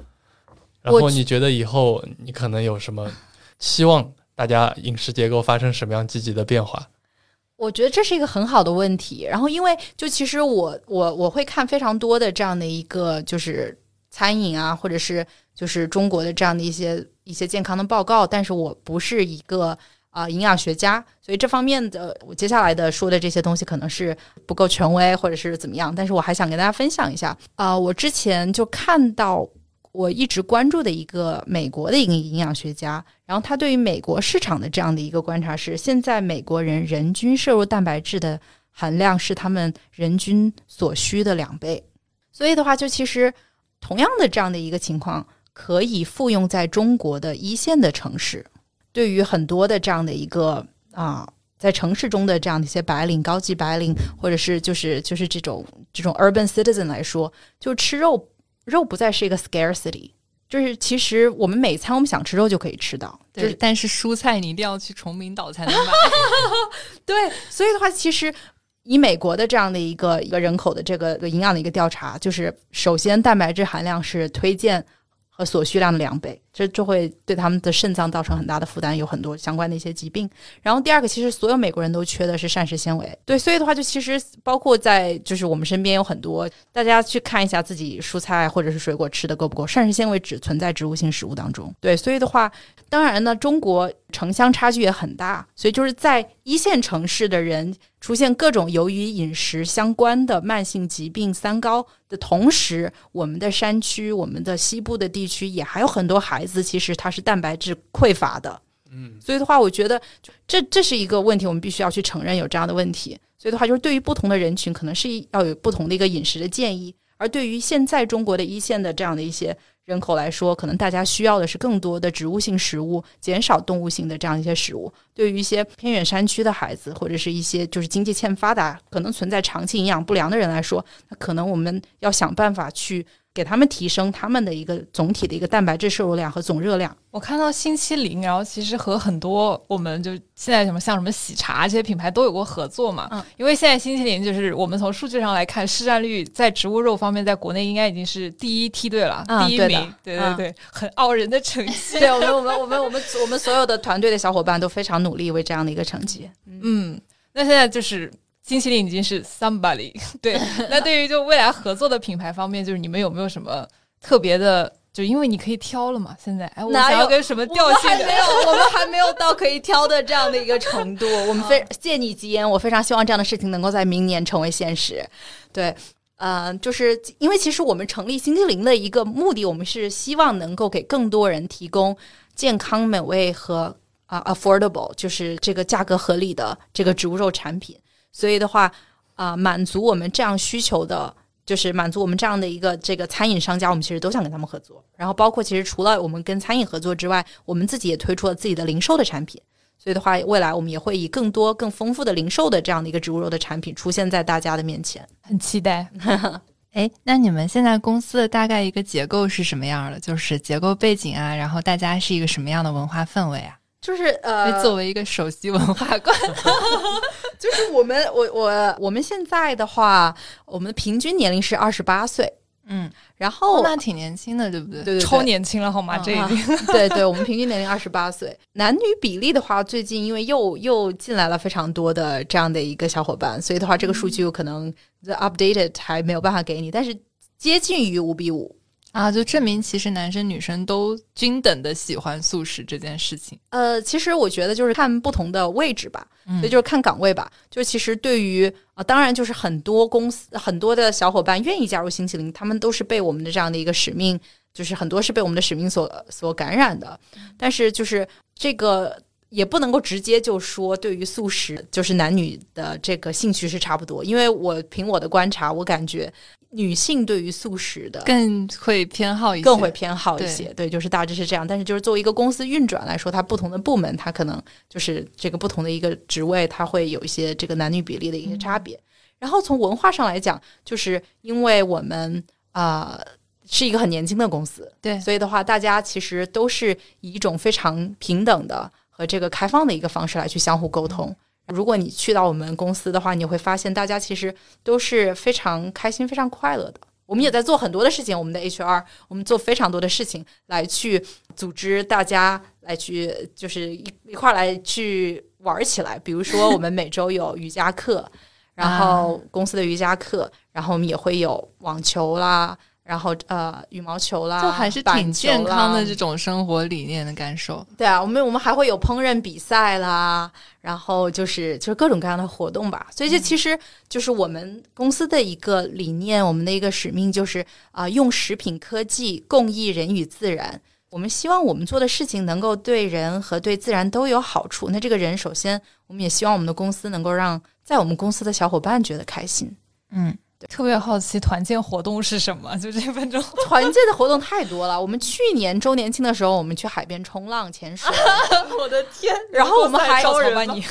然后你觉得以后你可能有什么期望？大家饮食结构发生什么样积极的变化？我觉得这是一个很好的问题。然后，因为就其实我我我会看非常多的这样的一个就是餐饮啊，或者是就是中国的这样的一些一些健康的报告，但是我不是一个啊、营养学家，所以这方面的我接下来的说的这些东西可能是不够权威或者是怎么样。但是我还想跟大家分享一下啊、我之前就看到。我一直关注的一个美国的一个营养学家，然后他对于美国市场的这样的一个观察是，现在美国人人均摄入蛋白质的含量是他们人均所需的两倍，所以的话，就其实同样的这样的一个情况，可以复用在中国的一线的城市，对于很多的这样的一个啊。在城市中的这样的一些白领、高级白领，或者是就是就是这种这种 urban citizen 来说，就吃肉肉不再是一个 scarcity，就是其实我们每餐我们想吃肉就可以吃到，就对，是但是蔬菜你一定要去崇明岛才能买。(laughs) 对，所以的话，其实以美国的这样的一个一个人口的这个营养的一个调查，就是首先蛋白质含量是推荐和所需量的两倍，这就会对他们的肾脏造成很大的负担，有很多相关的一些疾病。然后第二个，其实所有美国人都缺的是膳食纤维，对，所以的话，就其实包括在就是我们身边有很多，大家去看一下自己蔬菜或者是水果吃的够不够，膳食纤维只存在植物性食物当中，对，所以的话，当然呢，中国城乡差距也很大，所以就是在一线城市的人出现各种由于饮食相关的慢性疾病三高的同时，我们的山区、我们的西部的地区也还有很多孩子，其实他是蛋白质匮乏的。嗯，所以的话，我觉得这这是一个问题，我们必须要去承认有这样的问题。所以的话，就是对于不同的人群，可能是要有不同的一个饮食的建议。而对于现在中国的一线的这样的一些人口来说，可能大家需要的是更多的植物性食物，减少动物性的这样一些食物。对于一些偏远山区的孩子，或者是一些就是经济欠发达、可能存在长期营养不良的人来说，那可能我们要想办法去给他们提升他们的一个总体的一个蛋白质摄入量和总热量。我看到星期零，然后其实和很多我们就现在什么像什么喜茶这些品牌都有过合作嘛。嗯，因为现在星期零就是我们从数据上来看，市占率在植物肉方面，在国内应该已经是第一梯队了，嗯第一名。对对嗯对，很傲人的成绩。对我们，我们，我们，我们，我们所有的团队的小伙伴都非常努力为这样的一个成绩。嗯，那现在就是星期零已经是 somebody。(laughs) 对，那对于就未来合作的品牌方面，就是你们有没有什么特别的？就因为你可以挑了嘛，现在哎，我哪有想要跟什么调性没？有，我们还没有到可以挑的这样的一个程度。(laughs) 我们非借你吉言，我非常希望这样的事情能够在明年成为现实。对，呃，就是因为其实我们成立星期零的一个目的，我们是希望能够给更多人提供健康、美味和啊、affordable，就是这个价格合理的这个植物肉产品。所以的话，啊、满足我们这样需求的。就是满足我们这样的一个这个餐饮商家，我们其实都想跟他们合作。然后包括其实除了我们跟餐饮合作之外，我们自己也推出了自己的零售的产品。所以的话，未来我们也会以更多、更丰富的零售的这样的一个植物肉的产品出现在大家的面前。很期待。(laughs) 哎，那你们现在公司的大概一个结构是什么样的？就是结构背景啊，然后大家是一个什么样的文化氛围啊？就是呃，作为一个首席文化官，(laughs) 就是我们我我我们现在的话，我们的平均年龄是二十八岁，嗯，然后、哦，那挺年轻的，对不对？对对对超年轻了好吗？嗯这已经。(laughs) 对对，我们平均年龄二十八岁。男女比例的话，最近因为又又进来了非常多的这样的一个小伙伴，所以的话，这个数据有可能 the updated 还没有办法给你，但是接近于五比五。啊，就证明其实男生女生都均等的喜欢素食这件事情。呃，其实我觉得就是看不同的位置吧，嗯所以就是看岗位吧。就其实对于啊、当然就是很多公司很多的小伙伴愿意加入星期零，他们都是被我们的这样的一个使命，就是很多是被我们的使命所所感染的。但是就是这个也不能够直接就说对于素食就是男女的这个兴趣是差不多，因为我凭我的观察，我感觉女性对于素食的更会偏好一些，更会偏好一些。对，就是大致是这样。但是就是作为一个公司运转来说，它不同的部门，它可能就是这个不同的一个职位，它会有一些这个男女比例的一些差别。然后从文化上来讲，就是因为我们啊是一个很年轻的公司，对，所以的话，大家其实都是以一种非常平等的。和这个开放的一个方式来去相互沟通。如果你去到我们公司的话，你会发现大家其实都是非常开心、非常快乐的。我们也在做很多的事情，我们的 HR，我们做非常多的事情来去组织大家来去，就是一一块来去玩起来。比如说，我们每周有瑜伽课，然后公司的瑜伽课，然后我们也会有网球啦。然后呃，羽毛球啦，就还是挺健康的这种生活理念的感受。对啊，我们我们还会有烹饪比赛啦，然后就是就是各种各样的活动吧。所以这其实就是我们公司的一个理念，我们的一个使命就是啊，用食品科技共益人与自然。我们希望我们做的事情能够对人和对自然都有好处。那这个人，首先我们也希望我们的公司能够让在我们公司的小伙伴觉得开心。嗯。特别好奇团建活动是什么？就这分钟，(laughs) 团建的活动太多了。我们去年周年庆的时候，我们去海边冲浪、潜水。(laughs) 我的天！然后我们还有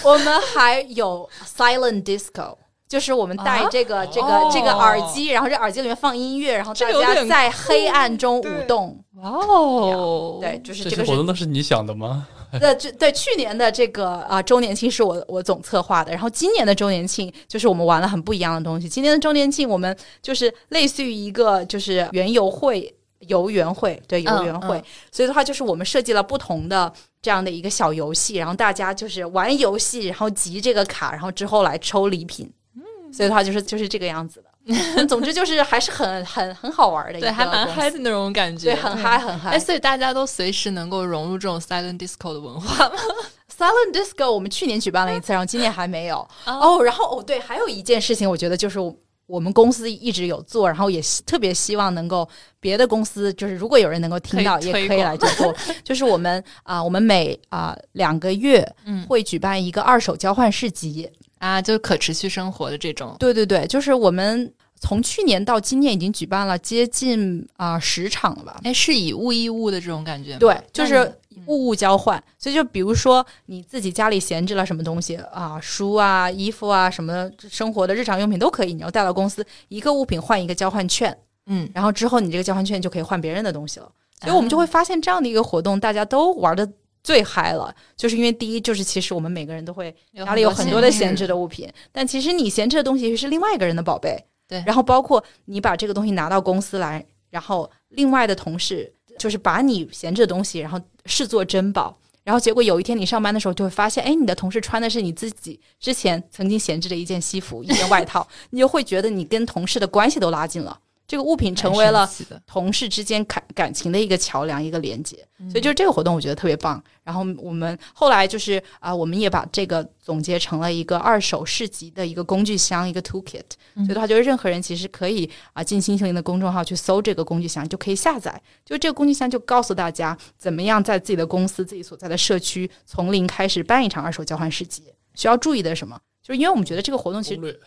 我们还有 silent disco，就是我们戴这个这个这个耳机，然后这耳机里面放音乐，然后大家在黑暗中舞动。哇哦！对，就是这个活动那是你想的吗？(laughs) 对，这对去年的这个啊周年庆是我我总策划的，然后今年的周年庆就是我们玩了很不一样的东西。今年的周年庆我们就是类似于一个就是园游会游园会，对游园会，所以的话就是我们设计了不同的这样的一个小游戏，然后大家就是玩游戏，然后集这个卡，然后之后来抽礼品。嗯，所以的话就是就是这个样子的。(laughs) 总之就是还是很很很好玩的，对，还蛮嗨的那种感觉，对，很嗨很嗨。哎，所以大家都随时能够融入这种 silent disco 的文化吗？(laughs) silent disco 我们去年举办了一次，然后今年还没有。(laughs) 哦，然后哦，对，还有一件事情，我觉得就是我们公司一直有做，然后也特别希望能够别的公司，就是如果有人能够听到，也可以来做。就是我们啊，我们每啊两个月会举办一个二手交换市集。啊，就是可持续生活的这种，对对对，就是我们从去年到今年已经举办了接近啊十场了吧？哎，是以物易物的这种感觉吗？对，就是物物交换。所以就比如说你自己家里闲置了什么东西啊，书啊、衣服啊，什么生活的日常用品都可以，你要带到公司，一个物品换一个交换券，嗯，然后之后你这个交换券就可以换别人的东西了。所以我们就会发现这样的一个活动，大家都玩的。最嗨了，就是因为第一，就是其实我们每个人都会家里有很多的闲置的物品，但其实你闲置的东西是另外一个人的宝贝。对，然后包括你把这个东西拿到公司来，然后另外的同事就是把你闲置的东西，然后视作珍宝，然后结果有一天你上班的时候就会发现，哎，你的同事穿的是你自己之前曾经闲置的一件西服、一件外套，(laughs) 你就会觉得你跟同事的关系都拉近了。这个物品成为了同事之间感感情的一个桥梁，一个连接，所以就是这个活动我觉得特别棒。然后我们后来就是啊，我们也把这个总结成了一个二手市集的一个工具箱，一个 toolkit。所以的话，就是任何人其实可以啊进新星林的公众号去搜这个工具箱，就可以下载。就这个工具箱就告诉大家怎么样在自己的公司、自己所在的社区从零开始办一场二手交换市集。需要注意的什么？就是因为我们觉得这个活动其实。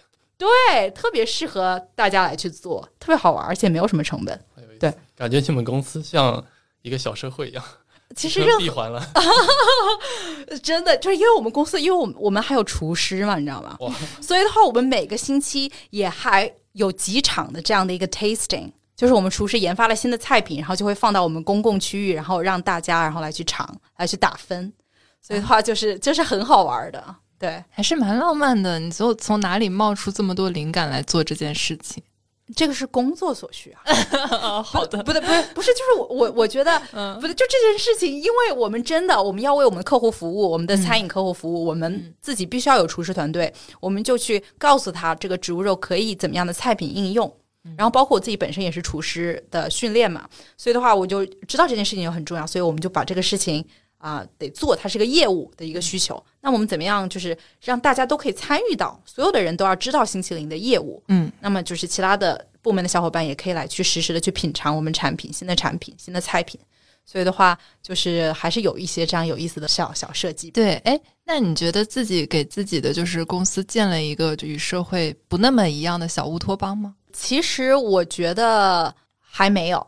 对，特别适合大家来去做，特别好玩，而且没有什么成本。对，感觉你们公司像一个小社会一样。其实任闭环了，(laughs) 真的就是因为我们公司，因为我们我们还有厨师嘛，你知道吗？所以的话，我们每个星期也还有几场的这样的一个 tasting，就是我们厨师研发了新的菜品，然后就会放到我们公共区域，然后让大家然后来去尝，来去打分。所以的话，就是就是很好玩的。对，还是蛮浪漫的。你从从哪里冒出这么多灵感来做这件事情？这个是工作所需啊。(laughs) 好的，不对，不是，不是，就是我我我觉得，嗯，不对，就这件事情，因为我们真的我们要为我们的客户服务，我们的餐饮客户服务，我们自己必须要有厨师团队，我们就去告诉他这个植物肉可以怎么样的菜品应用。然后包括我自己本身也是厨师的训练嘛，所以的话，我就知道这件事情很重要，所以我们就把这个事情。啊，得做，它是个业务的一个需求。那我们怎么样，就是让大家都可以参与到，所有的人都要知道星期零的业务。嗯，那么就是其他的部门的小伙伴也可以来去实时的去品尝我们产品、新的产品、新的菜品。所以的话，就是还是有一些这样有意思的小小设计。对，哎，那你觉得自己给自己的就是公司建了一个就与社会不那么一样的小乌托邦吗？其实我觉得还没有，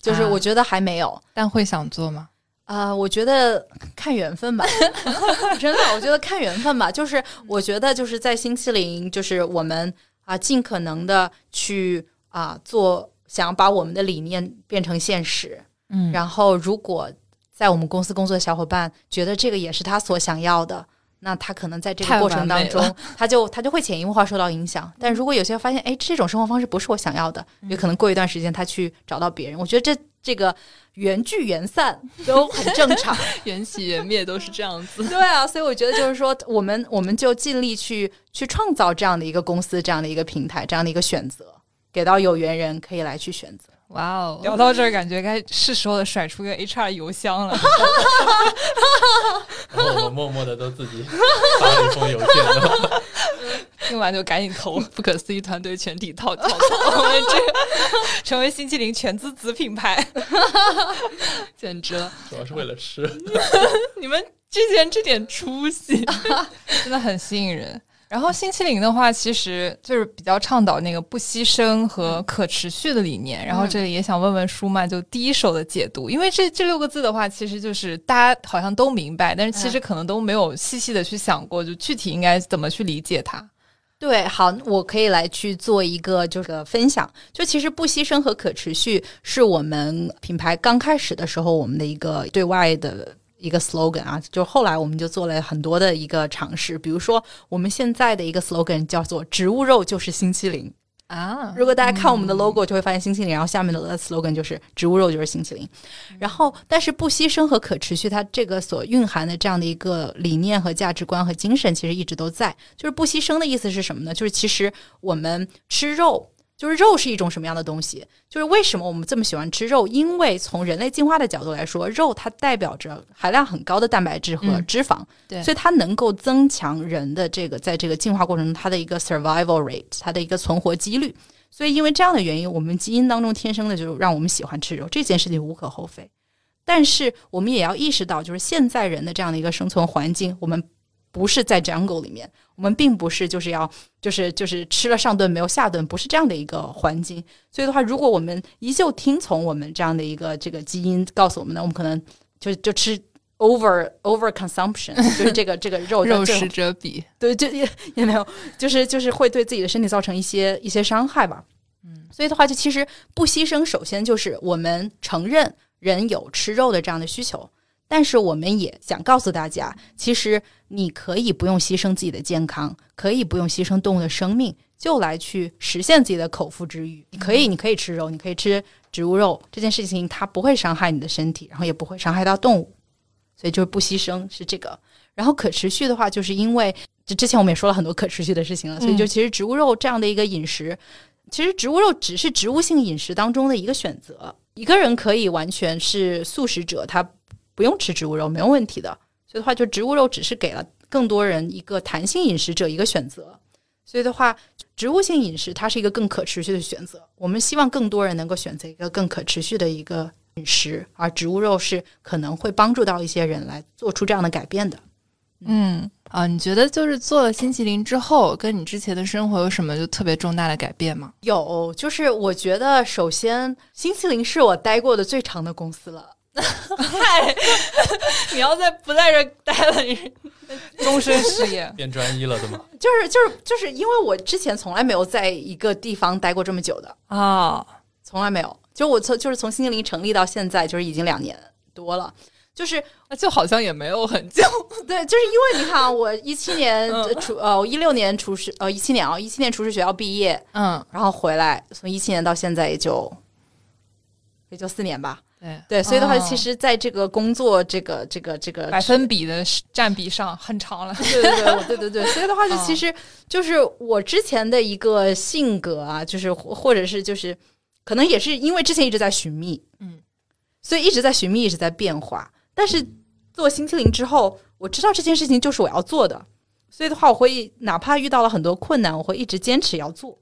就是啊我觉得还没有。但会想做吗？啊、我觉得看缘分吧，(laughs) 真的，我觉得看缘分吧。就是我觉得就是在星期零，就是我们啊、尽可能的去啊、做，想要把我们的理念变成现实。嗯然后，如果在我们公司工作的小伙伴觉得这个也是他所想要的，那他可能在这个过程当中，他就他就会潜移默化受到影响。但如果有些人发现，哎，这种生活方式不是我想要的，嗯也可能过一段时间他去找到别人。我觉得这这个缘聚缘散 (laughs) 都很正常。(laughs) 缘起缘灭都是这样子。对啊，所以我觉得就是说，我们我们就尽力去去创造这样的一个公司，这样的一个平台，这样的一个选择，给到有缘人可以来去选择。哇哦，聊到这儿，感觉该是时候的甩出个 HR 邮箱了。(laughs) 然后我们默默的都自己发了一封邮件，(laughs) 听完就赶紧投，不可思议团队全体套套套，我们这个成为星期零全资子品牌。简直了！主要是为了吃。(laughs) 你们之前这点出息，真的很吸引人。然后星期零的话，其实就是比较倡导那个不牺牲和可持续的理念。然后这里也想问问舒曼，就第一手的解读，因为这这六个字的话，其实就是大家好像都明白，但是其实可能都没有细细的去想过，就具体应该怎么去理解它。对，好，我可以来去做一个这个分享。就其实不牺牲和可持续是我们品牌刚开始的时候我们的一个对外的一个 slogan 啊，就后来我们就做了很多的一个尝试，比如说我们现在的一个 slogan 叫做“植物肉就是星期零”。啊，如果大家看我们的 logo，就会发现星期零，然后下面的 slogan 就是“植物肉就是星期零”。然后，但是不牺牲和可持续，它这个所蕴含的这样的一个理念和价值观和精神，其实一直都在。就是不牺牲的意思是什么呢？就是其实我们吃肉。就是肉是一种什么样的东西？就是为什么我们这么喜欢吃肉？因为从人类进化的角度来说，肉它代表着含量很高的蛋白质和嗯脂肪，对所以它能够增强人的这个在这个进化过程中它的一个 survival rate，它的一个存活几率。所以因为这样的原因，我们基因当中天生的就让我们喜欢吃肉，这件事情无可厚非。但是我们也要意识到，就是现在人的这样的一个生存环境，我们不是在 jungle 里面，我们并不是就是要就是就是吃了上顿没有下顿，不是这样的一个环境。所以的话，如果我们依旧听从我们这样的一个这个基因告诉我们呢，我们可能就就吃 over over consumption，(laughs) 就是这个这个肉肉食者比，对，就也也没有，就是就是会对自己的身体造成一些一些伤害吧。嗯，所以的话，就其实不牺牲，首先就是我们承认人有吃肉的这样的需求，但是我们也想告诉大家，其实你可以不用牺牲自己的健康，可以不用牺牲动物的生命，就来去实现自己的口腹之欲。你可以，你可以吃肉，你可以吃植物肉，这件事情它不会伤害你的身体，然后也不会伤害到动物，所以就是不牺牲是这个。然后可持续的话，就是因为这之前我们也说了很多可持续的事情了，所以就其实植物肉这样的一个饮食，其实植物肉只是植物性饮食当中的一个选择。一个人可以完全是素食者，他不用吃植物肉没有问题的。所以的话，就植物肉只是给了更多人一个弹性饮食者一个选择。所以的话，植物性饮食它是一个更可持续的选择。我们希望更多人能够选择一个更可持续的一个饮食，而植物肉是可能会帮助到一些人来做出这样的改变的。嗯，啊，你觉得就是做了新麒麟之后，跟你之前的生活有什么就特别重大的改变吗？有，就是我觉得，首先，新麒麟是我待过的最长的公司了。嗨，(laughs) 你要在不在这待了，你终身事业 (laughs) 变专一了，对吗？就是就是就是因为我之前从来没有在一个地方待过这么久的，啊，从来没有。就我从就是从星期零成立到现在，就是已经两年多了。就是就好像也没有很久。(laughs) 对，就是因为你看啊，我一七年嗯厨呃，我一六年厨师呃一七年啊，一七年厨师学校毕业，嗯，然后回来，从一七年到现在也就也就四年吧。对，对，所以的话，哦其实在这个工作这个这个这个百分比的占比上很长了。对对对对对对，所以的话，就嗯其实就是我之前的一个性格啊，就是或或者是就是，可能也是因为之前一直在寻觅，嗯，所以一直在寻觅，一直在变化。但是做星期零之后，我知道这件事情就是我要做的，所以的话，我会哪怕遇到了很多困难，我会一直坚持要做。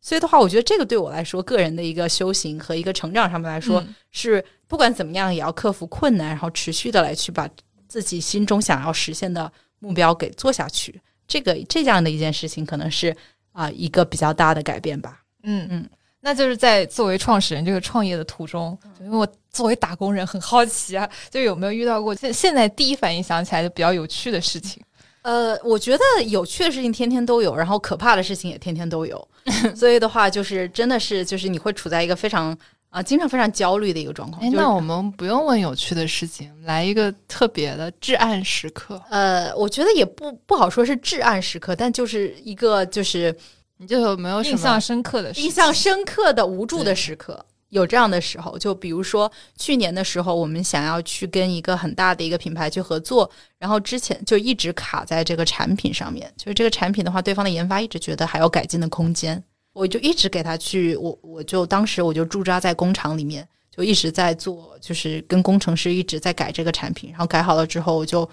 所以的话，我觉得这个对我来说，个人的一个修行和一个成长上面来说，嗯是不管怎么样也要克服困难，然后持续的来去把自己心中想要实现的目标给做下去。这个这样的一件事情，可能是啊、一个比较大的改变吧。嗯嗯那就是在作为创始人这个创业的途中，因为我作为打工人很好奇啊，就有没有遇到过现现在第一反应想起来就比较有趣的事情？呃，我觉得有趣的事情天天都有，然后可怕的事情也天天都有，(laughs) 所以的话，就是真的是就是你会处在一个非常啊、经常非常焦虑的一个状况。哎，就是那我们不用问有趣的事情，来一个特别的至暗时刻，呃，我觉得也不不好说是至暗时刻，但就是一个就是你就有没有什么印象深刻的印象深刻的无助的时刻。有这样的时候，就比如说去年的时候，我们想要去跟一个很大的一个品牌去合作，然后之前就一直卡在这个产品上面，就是这个产品的话，对方的研发一直觉得还有改进的空间，我就一直给他去，我我就当时我就驻扎在工厂里面，就一直在做，就是跟工程师一直在改这个产品，然后改好了之后，我就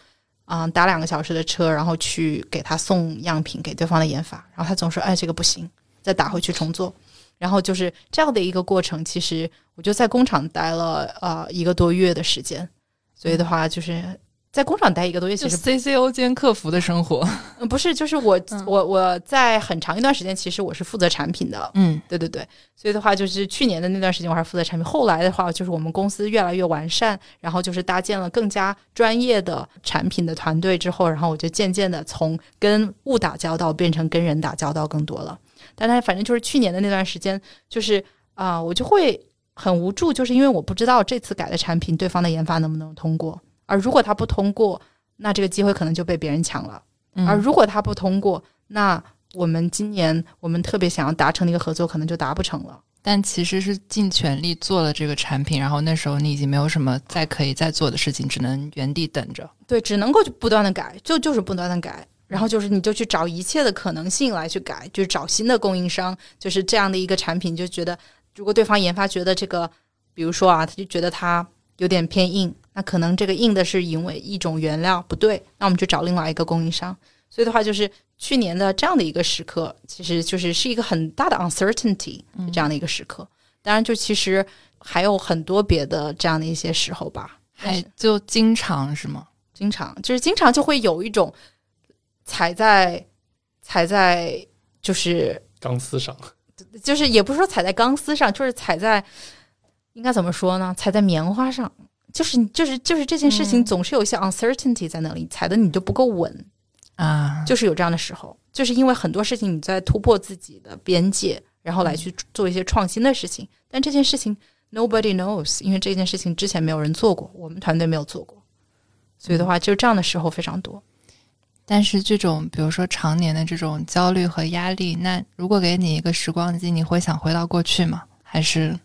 嗯打两个小时的车，然后去给他送样品给对方的研发，然后他总说哎这个不行，再打回去重做。然后就是这样的一个过程，其实我就在工厂待了呃一个多月的时间，所以的话就是在工厂待一个多月，其就实 CCO 兼客服的生活？(laughs) 嗯不是，就是我、嗯。我我在很长一段时间，其实我是负责产品的，嗯。对对对，所以的话就是去年的那段时间我还是负责产品，后来的话就是我们公司越来越完善，然后就是搭建了更加专业的产品的团队之后，然后我就渐渐的从跟物打交道变成跟人打交道更多了。但他反正就是去年的那段时间，就是啊、我就会很无助，就是因为我不知道这次改的产品对方的研发能不能通过，而如果他不通过，那这个机会可能就被别人抢了。嗯而如果他不通过，那我们今年我们特别想要达成的一个合作，可能就达不成了。但其实是尽全力做了这个产品，然后那时候你已经没有什么再可以再做的事情，只能原地等着。对，只能够不断的改，就就是不断的改，然后就是你就去找一切的可能性来去改，就是找新的供应商，就是这样的一个产品，就觉得如果对方研发觉得这个，比如说啊，他就觉得它有点偏硬，那可能这个硬的是因为一种原料不对，那我们就找另外一个供应商。所以的话，就是去年的这样的一个时刻，其实就是是一个很大的 uncertainty 这样的一个时刻。当然，就其实还有很多别的这样的一些时候吧。还就经常是吗？经常就是经常就会有一种踩在踩在就是钢丝上，(laughs) 就是也不是说踩在钢丝上，就是踩在应该怎么说呢？踩在棉花上，就是就是就是这件事情嗯。总是有一些 uncertainty 在那里，踩的你就不够稳，啊，就是有这样的时候，就是因为很多事情你在突破自己的边界，然后来去做一些创新的事情，但这件事情 nobody knows，因为这件事情之前没有人做过，我们团队没有做过，所以的话，就这样的时候非常多。但是这种比如说常年的这种焦虑和压力，那如果给你一个时光机，你会想回到过去吗？还是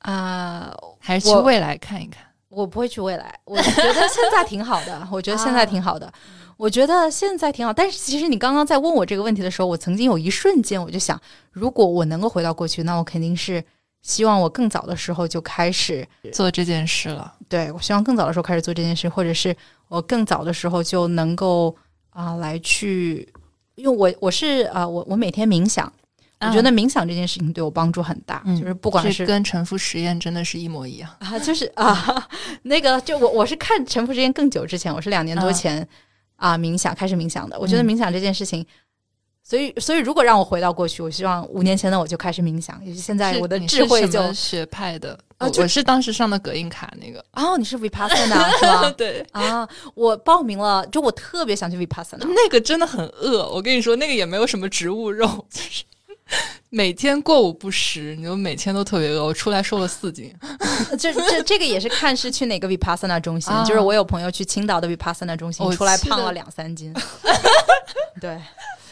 啊、还是去未来看一看？我不会去未来，我觉得现在挺好的，我觉得现在挺好的，我觉得现在挺好。但是其实你刚刚在问我这个问题的时候，我曾经有一瞬间我就想，如果我能够回到过去，那我肯定是希望我更早的时候就开始，做这件事了？对我希望更早的时候开始做这件事，或者是我更早的时候就能够啊、来去，因为我我是啊、我我每天冥想。我觉得冥想这件事情对我帮助很大，嗯就是不管这是跟沉浮实验真的是一模一样。啊，就是啊，(laughs) 那个就我我是看沉浮实验更久之前，我是两年多啊前啊、冥想开始冥想的。我觉得嗯冥想这件事情，所以所以如果让我回到过去，我希望五年前的我就开始冥想，也是现在我的智慧就么学派的？我啊我是当时上的隔音卡那个。哦，你是 vipassana 是吧？(laughs) 对，啊，我报名了，就我特别想去 vipassana。那个真的很饿。我跟你说，那个也没有什么植物肉，(laughs) 就是每天过午不食，你就每天都特别饿。我出来瘦了四斤。(laughs) 这这这个也是看是去哪个 vipassana 中心，啊就是我有朋友去青岛的 vipassana 中心我出来胖了两三斤。对，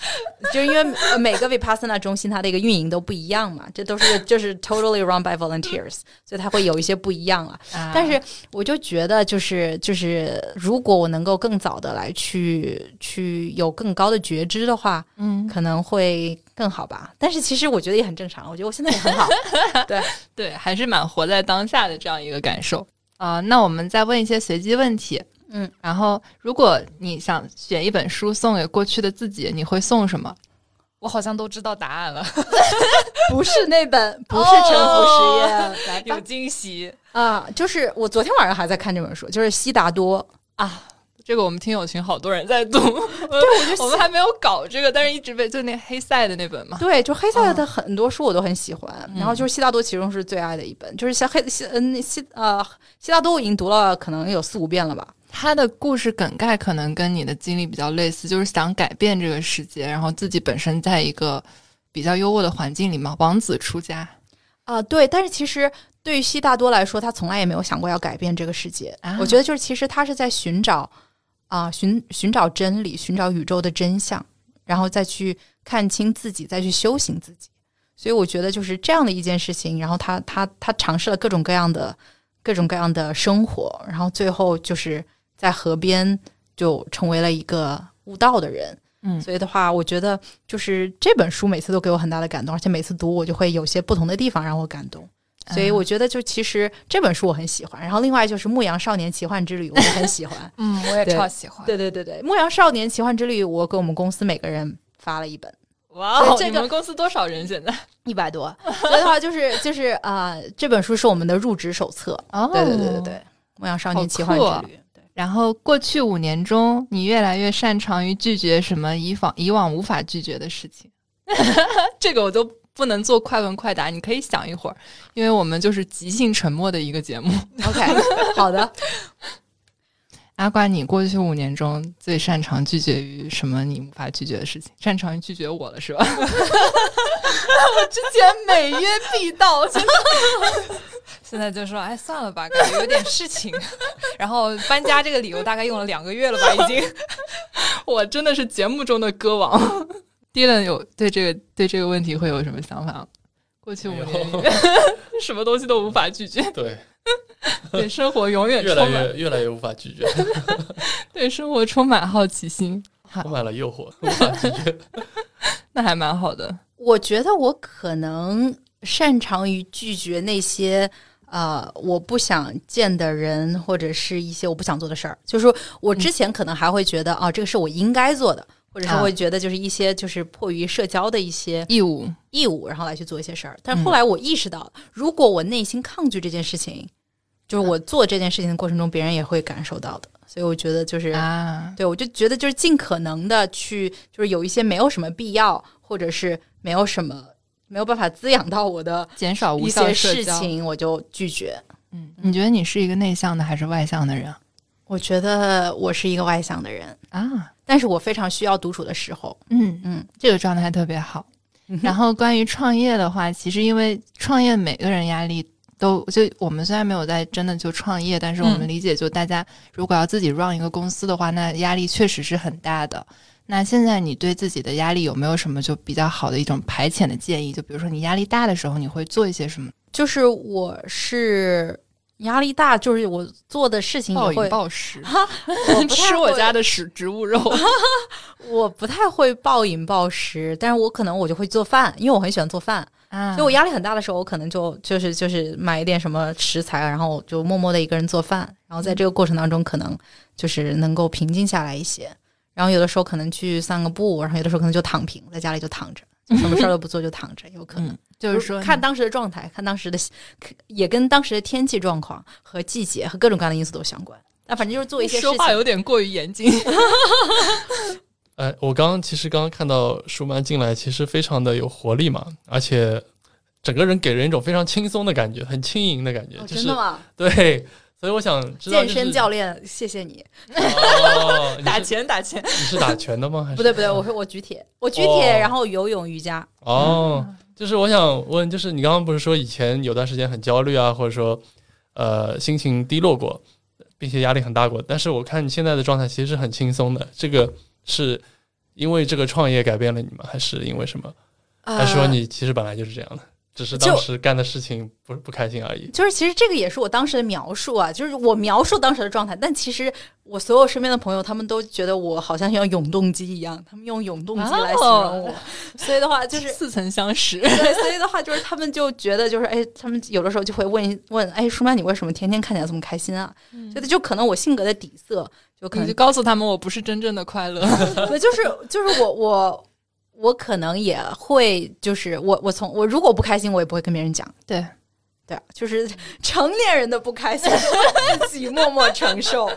(laughs) 就因为呃每个 vipassana 中心它的一个运营都不一样嘛，这都是就是 totally run by volunteers，所以它会有一些不一样啊。但是我就觉得，就是就是，如果我能够更早的来去去有更高的觉知的话，嗯，可能会更好吧。但是其实我觉得也很正常，我觉得我现在也很好。(laughs) 对，对，还是蛮活在当下的这样一个感受啊、那我们再问一些随机问题，嗯，然后如果你想选一本书送给过去的自己，你会送什么？我好像都知道答案了，(laughs) 不是那本，不是沉浮实验，来有吧惊喜啊，就是我昨天晚上还在看这本书，就是悉达多。啊！这个我们听友群好多人在读，(laughs) 对，我我们还没有搞这个，但是一直被就那黑塞的那本嘛，对，就黑塞的很多书我都很喜欢，嗯。然后就是悉达多其中是最爱的一本，就是像黑西嗯悉呃悉达多我已经读了可能有四五遍了吧。他的故事梗概可能跟你的经历比较类似，就是想改变这个世界，然后自己本身在一个比较优渥的环境里嘛，王子出家。啊、对，但是其实对于悉达多来说，他从来也没有想过要改变这个世界。啊。我觉得就是其实他是在寻找啊、寻寻找真理，寻找宇宙的真相，然后再去看清自己，再去修行自己。所以我觉得就是这样的一件事情。然后他他他尝试了各种各样的各种各样的生活，然后最后就是在河边就成为了一个悟道的人。嗯所以的话，我觉得就是这本书每次都给我很大的感动，而且每次读我就会有些不同的地方让我感动。所以我觉得就其实这本书我很喜欢，然后另外就是《牧羊少年奇幻之旅》我也很喜欢。(laughs) 嗯，我也超喜欢。对对对对，《牧羊少年奇幻之旅》我给我们公司每个人发了一本，哇你们公司多少人现在？一百多。所以的话就是就是啊、呃这本书是我们的入职手册。哦对对对对对，《牧羊少年奇幻之旅》对。然后过去五年中，你越来越擅长于拒绝什么以往以往无法拒绝的事情。(laughs) 这个我都不能做快问快答，你可以想一会儿，因为我们就是即兴沉默的一个节目。OK，(laughs) 好的。阿瓜，你过去五年中最擅长拒绝于什么你无法拒绝的事情？擅长于拒绝我了是吧？我之前每约必到，真的。现在就说，哎，算了吧，感觉有点事情。(laughs) 然后搬家这个理由大概用了两个月了吧，已经。(laughs) 我真的是节目中的歌王。Dylan 有对这个对这个问题会有什么想法？过去五年，(laughs) 什么东西都无法拒绝，(laughs) 对，对生活永远越来充满。越越来越无法拒绝，(laughs) 对生活充满好奇心，充满了诱惑，无法拒绝。那还蛮好的。我觉得我可能擅长于拒绝那些呃我不想见的人，或者是一些我不想做的事儿。就是说我之前可能还会觉得啊、这个是我应该做的，或者是啊会觉得就是一些就是迫于社交的一些义务，义务，然后来去做一些事儿。但是后来我意识到，如果我内心抗拒这件事情，就是我做这件事情的过程中，别人也会感受到的。所以我觉得就是啊，对，我就觉得就是尽可能的去，就是有一些没有什么必要，或者是没有什么没有办法滋养到我的减少无一些。事情，我就拒绝。嗯，你觉得你是一个内向的还是外向的人啊？我觉得我是一个外向的人，啊，但是我非常需要独处的时候。嗯嗯，这个状态特别好。然后关于创业的话，其实因为创业每个人压力都就我们虽然没有在真的就创业，但是我们嗯理解就大家如果要自己 run 一个公司的话，那压力确实是很大的。那现在你对自己的压力有没有什么就比较好的一种排遣的建议？就比如说你压力大的时候，你会做一些什么？就是我是压力大，就是我做的事情也暴饮会，暴食，(laughs) 吃我家的食植物肉。(laughs) 我不太会暴饮暴食，但是我可能我就会做饭，因为我很喜欢做饭。啊所以我压力很大的时候，我可能就就是就是买一点什么食材，然后就默默的一个人做饭，然后在这个过程当中，可能就是能够平静下来一些。然后有的时候可能去散个步，然后有的时候可能就躺平，在家里就躺着，就什么事儿都不做就躺着，有可能。嗯，就是说看当时的状态，看当时的，也跟当时的天气状况和季节和各种各样的因素都相关。那反正就是做一些事情。说话有点过于严谨。(laughs) 哎，我刚刚其实刚刚看到舒曼进来，其实非常的有活力嘛，而且整个人给人一种非常轻松的感觉，很轻盈的感觉，哦就是真的吗？对。所以我想知道、健身教练，谢谢你。哦，你 (laughs) 是打拳打拳，你是打拳的吗？还是不对不对，我说我举铁，我举铁，哦然后游泳、瑜伽。哦，就是我想问，就是你刚刚不是说以前有段时间很焦虑啊，或者说呃心情低落过，并且压力很大过，但是我看你现在的状态其实是很轻松的，这个是因为这个创业改变了你吗？还是因为什么？还是说你其实本来就是这样的，只是当时干的事情不不开心而已？就是其实这个也是我当时的描述啊，就是我描述当时的状态，但其实我所有身边的朋友他们都觉得我好像像永动机一样，他们用永动机来形容我，(laughs) 所以的话就是。似曾相识。对，所以的话就是他们就觉得就是哎，他们有的时候就会问问，哎，舒曼你为什么天天看起来这么开心啊？觉得就可能我性格的底色，就可能就告诉他们，我不是真正的快乐。(laughs) 对，就是就是我我我可能也会，就是我我从我如果不开心，我也不会跟别人讲。对，对，就是 (laughs) 成年人的不开心 (laughs) 自己默默承受。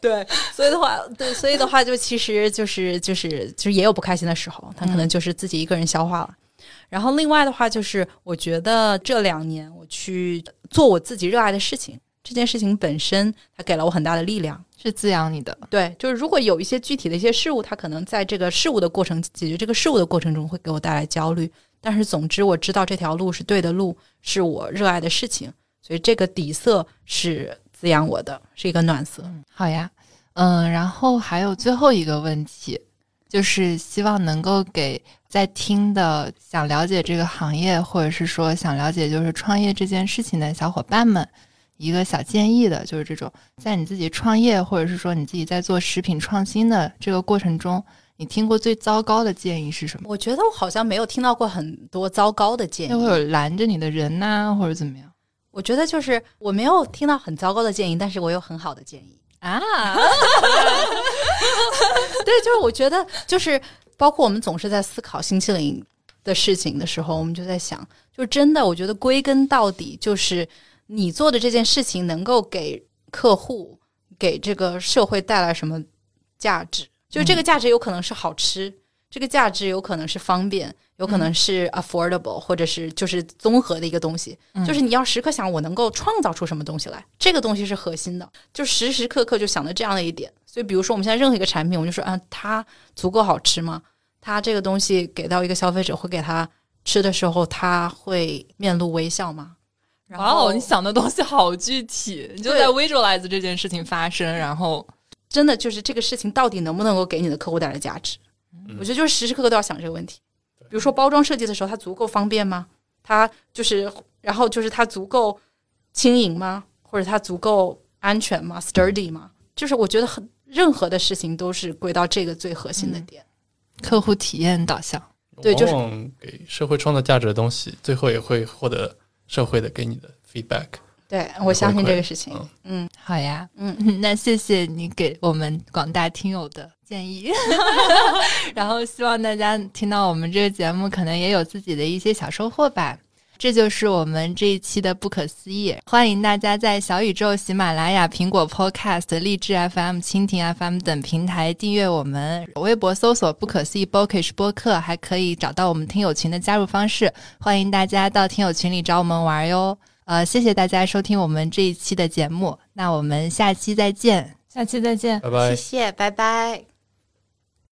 对，所以的话，对，所以的话，就其实就是就是就是也有不开心的时候，他可能就是自己一个人消化了。然后另外的话，就是我觉得这两年我去做我自己热爱的事情，这件事情本身它给了我很大的力量。是滋养你的。对，就是如果有一些具体的一些事物，它可能在这个事物的过程解决这个事物的过程中会给我带来焦虑，但是总之我知道这条路是对的路，是我热爱的事情，所以这个底色是滋养我的，是一个暖色。好呀，嗯，然后还有最后一个问题，就是希望能够给在听的想了解这个行业，或者是说想了解就是创业这件事情的小伙伴们。一个小建议的，就是这种，在你自己创业，或者是说你自己在做食品创新的这个过程中，你听过最糟糕的建议是什么？我觉得我好像没有听到过很多糟糕的建议，会有拦着你的人呐，或者怎么样？我觉得就是我没有听到很糟糕的建议，但是我有很好的建议啊。(laughs) 对，就是我觉得就是包括我们总是在思考新西灵的事情的时候，我们就在想，就真的，我觉得归根到底就是。你做的这件事情能够给客户、给这个社会带来什么价值？就这个价值有可能是好吃，这个价值有可能是方便，有可能是 affordable，或者是就是综合的一个东西。就是你要时刻想，我能够创造出什么东西来，这个东西是核心的。就时时刻刻就想着这样的一点。所以，比如说我们现在任何一个产品，我们就说啊，它足够好吃吗？它这个东西给到一个消费者，会给他吃的时候，他会面露微笑吗？哇哦，你想的东西好具体，你就在 visualize 这件事情发生，然后真的就是这个事情到底能不能够给你的客户带来价值？我觉得就是时时刻刻都要想这个问题。比如说包装设计的时候，它足够方便吗？它就是，然后就是它足够轻盈吗？或者它足够安全吗？sturdy 吗？就是我觉得很任何的事情都是归到这个最核心的点，客户体验导向。对，就是给社会创造价值的东西，最后也会获得。社会的给你的 feedback，对我相信这个事情。嗯，好呀，嗯，(laughs) 那谢谢你给我们广大听友的建议，(laughs) 然后希望大家听到我们这个节目，可能也有自己的一些小收获吧。这就是我们这一期的不可思议。欢迎大家在小宇宙、喜马拉雅、苹果 Podcast、荔枝 FM、蜻蜓 FM 等平台订阅我们。微博搜索“不可思议 Bookish 播客”，还可以找到我们听友群的加入方式。欢迎大家到听友群里找我们玩哟。呃，谢谢大家收听我们这一期的节目，那我们下期再见。下期再见，拜拜。谢谢，拜拜。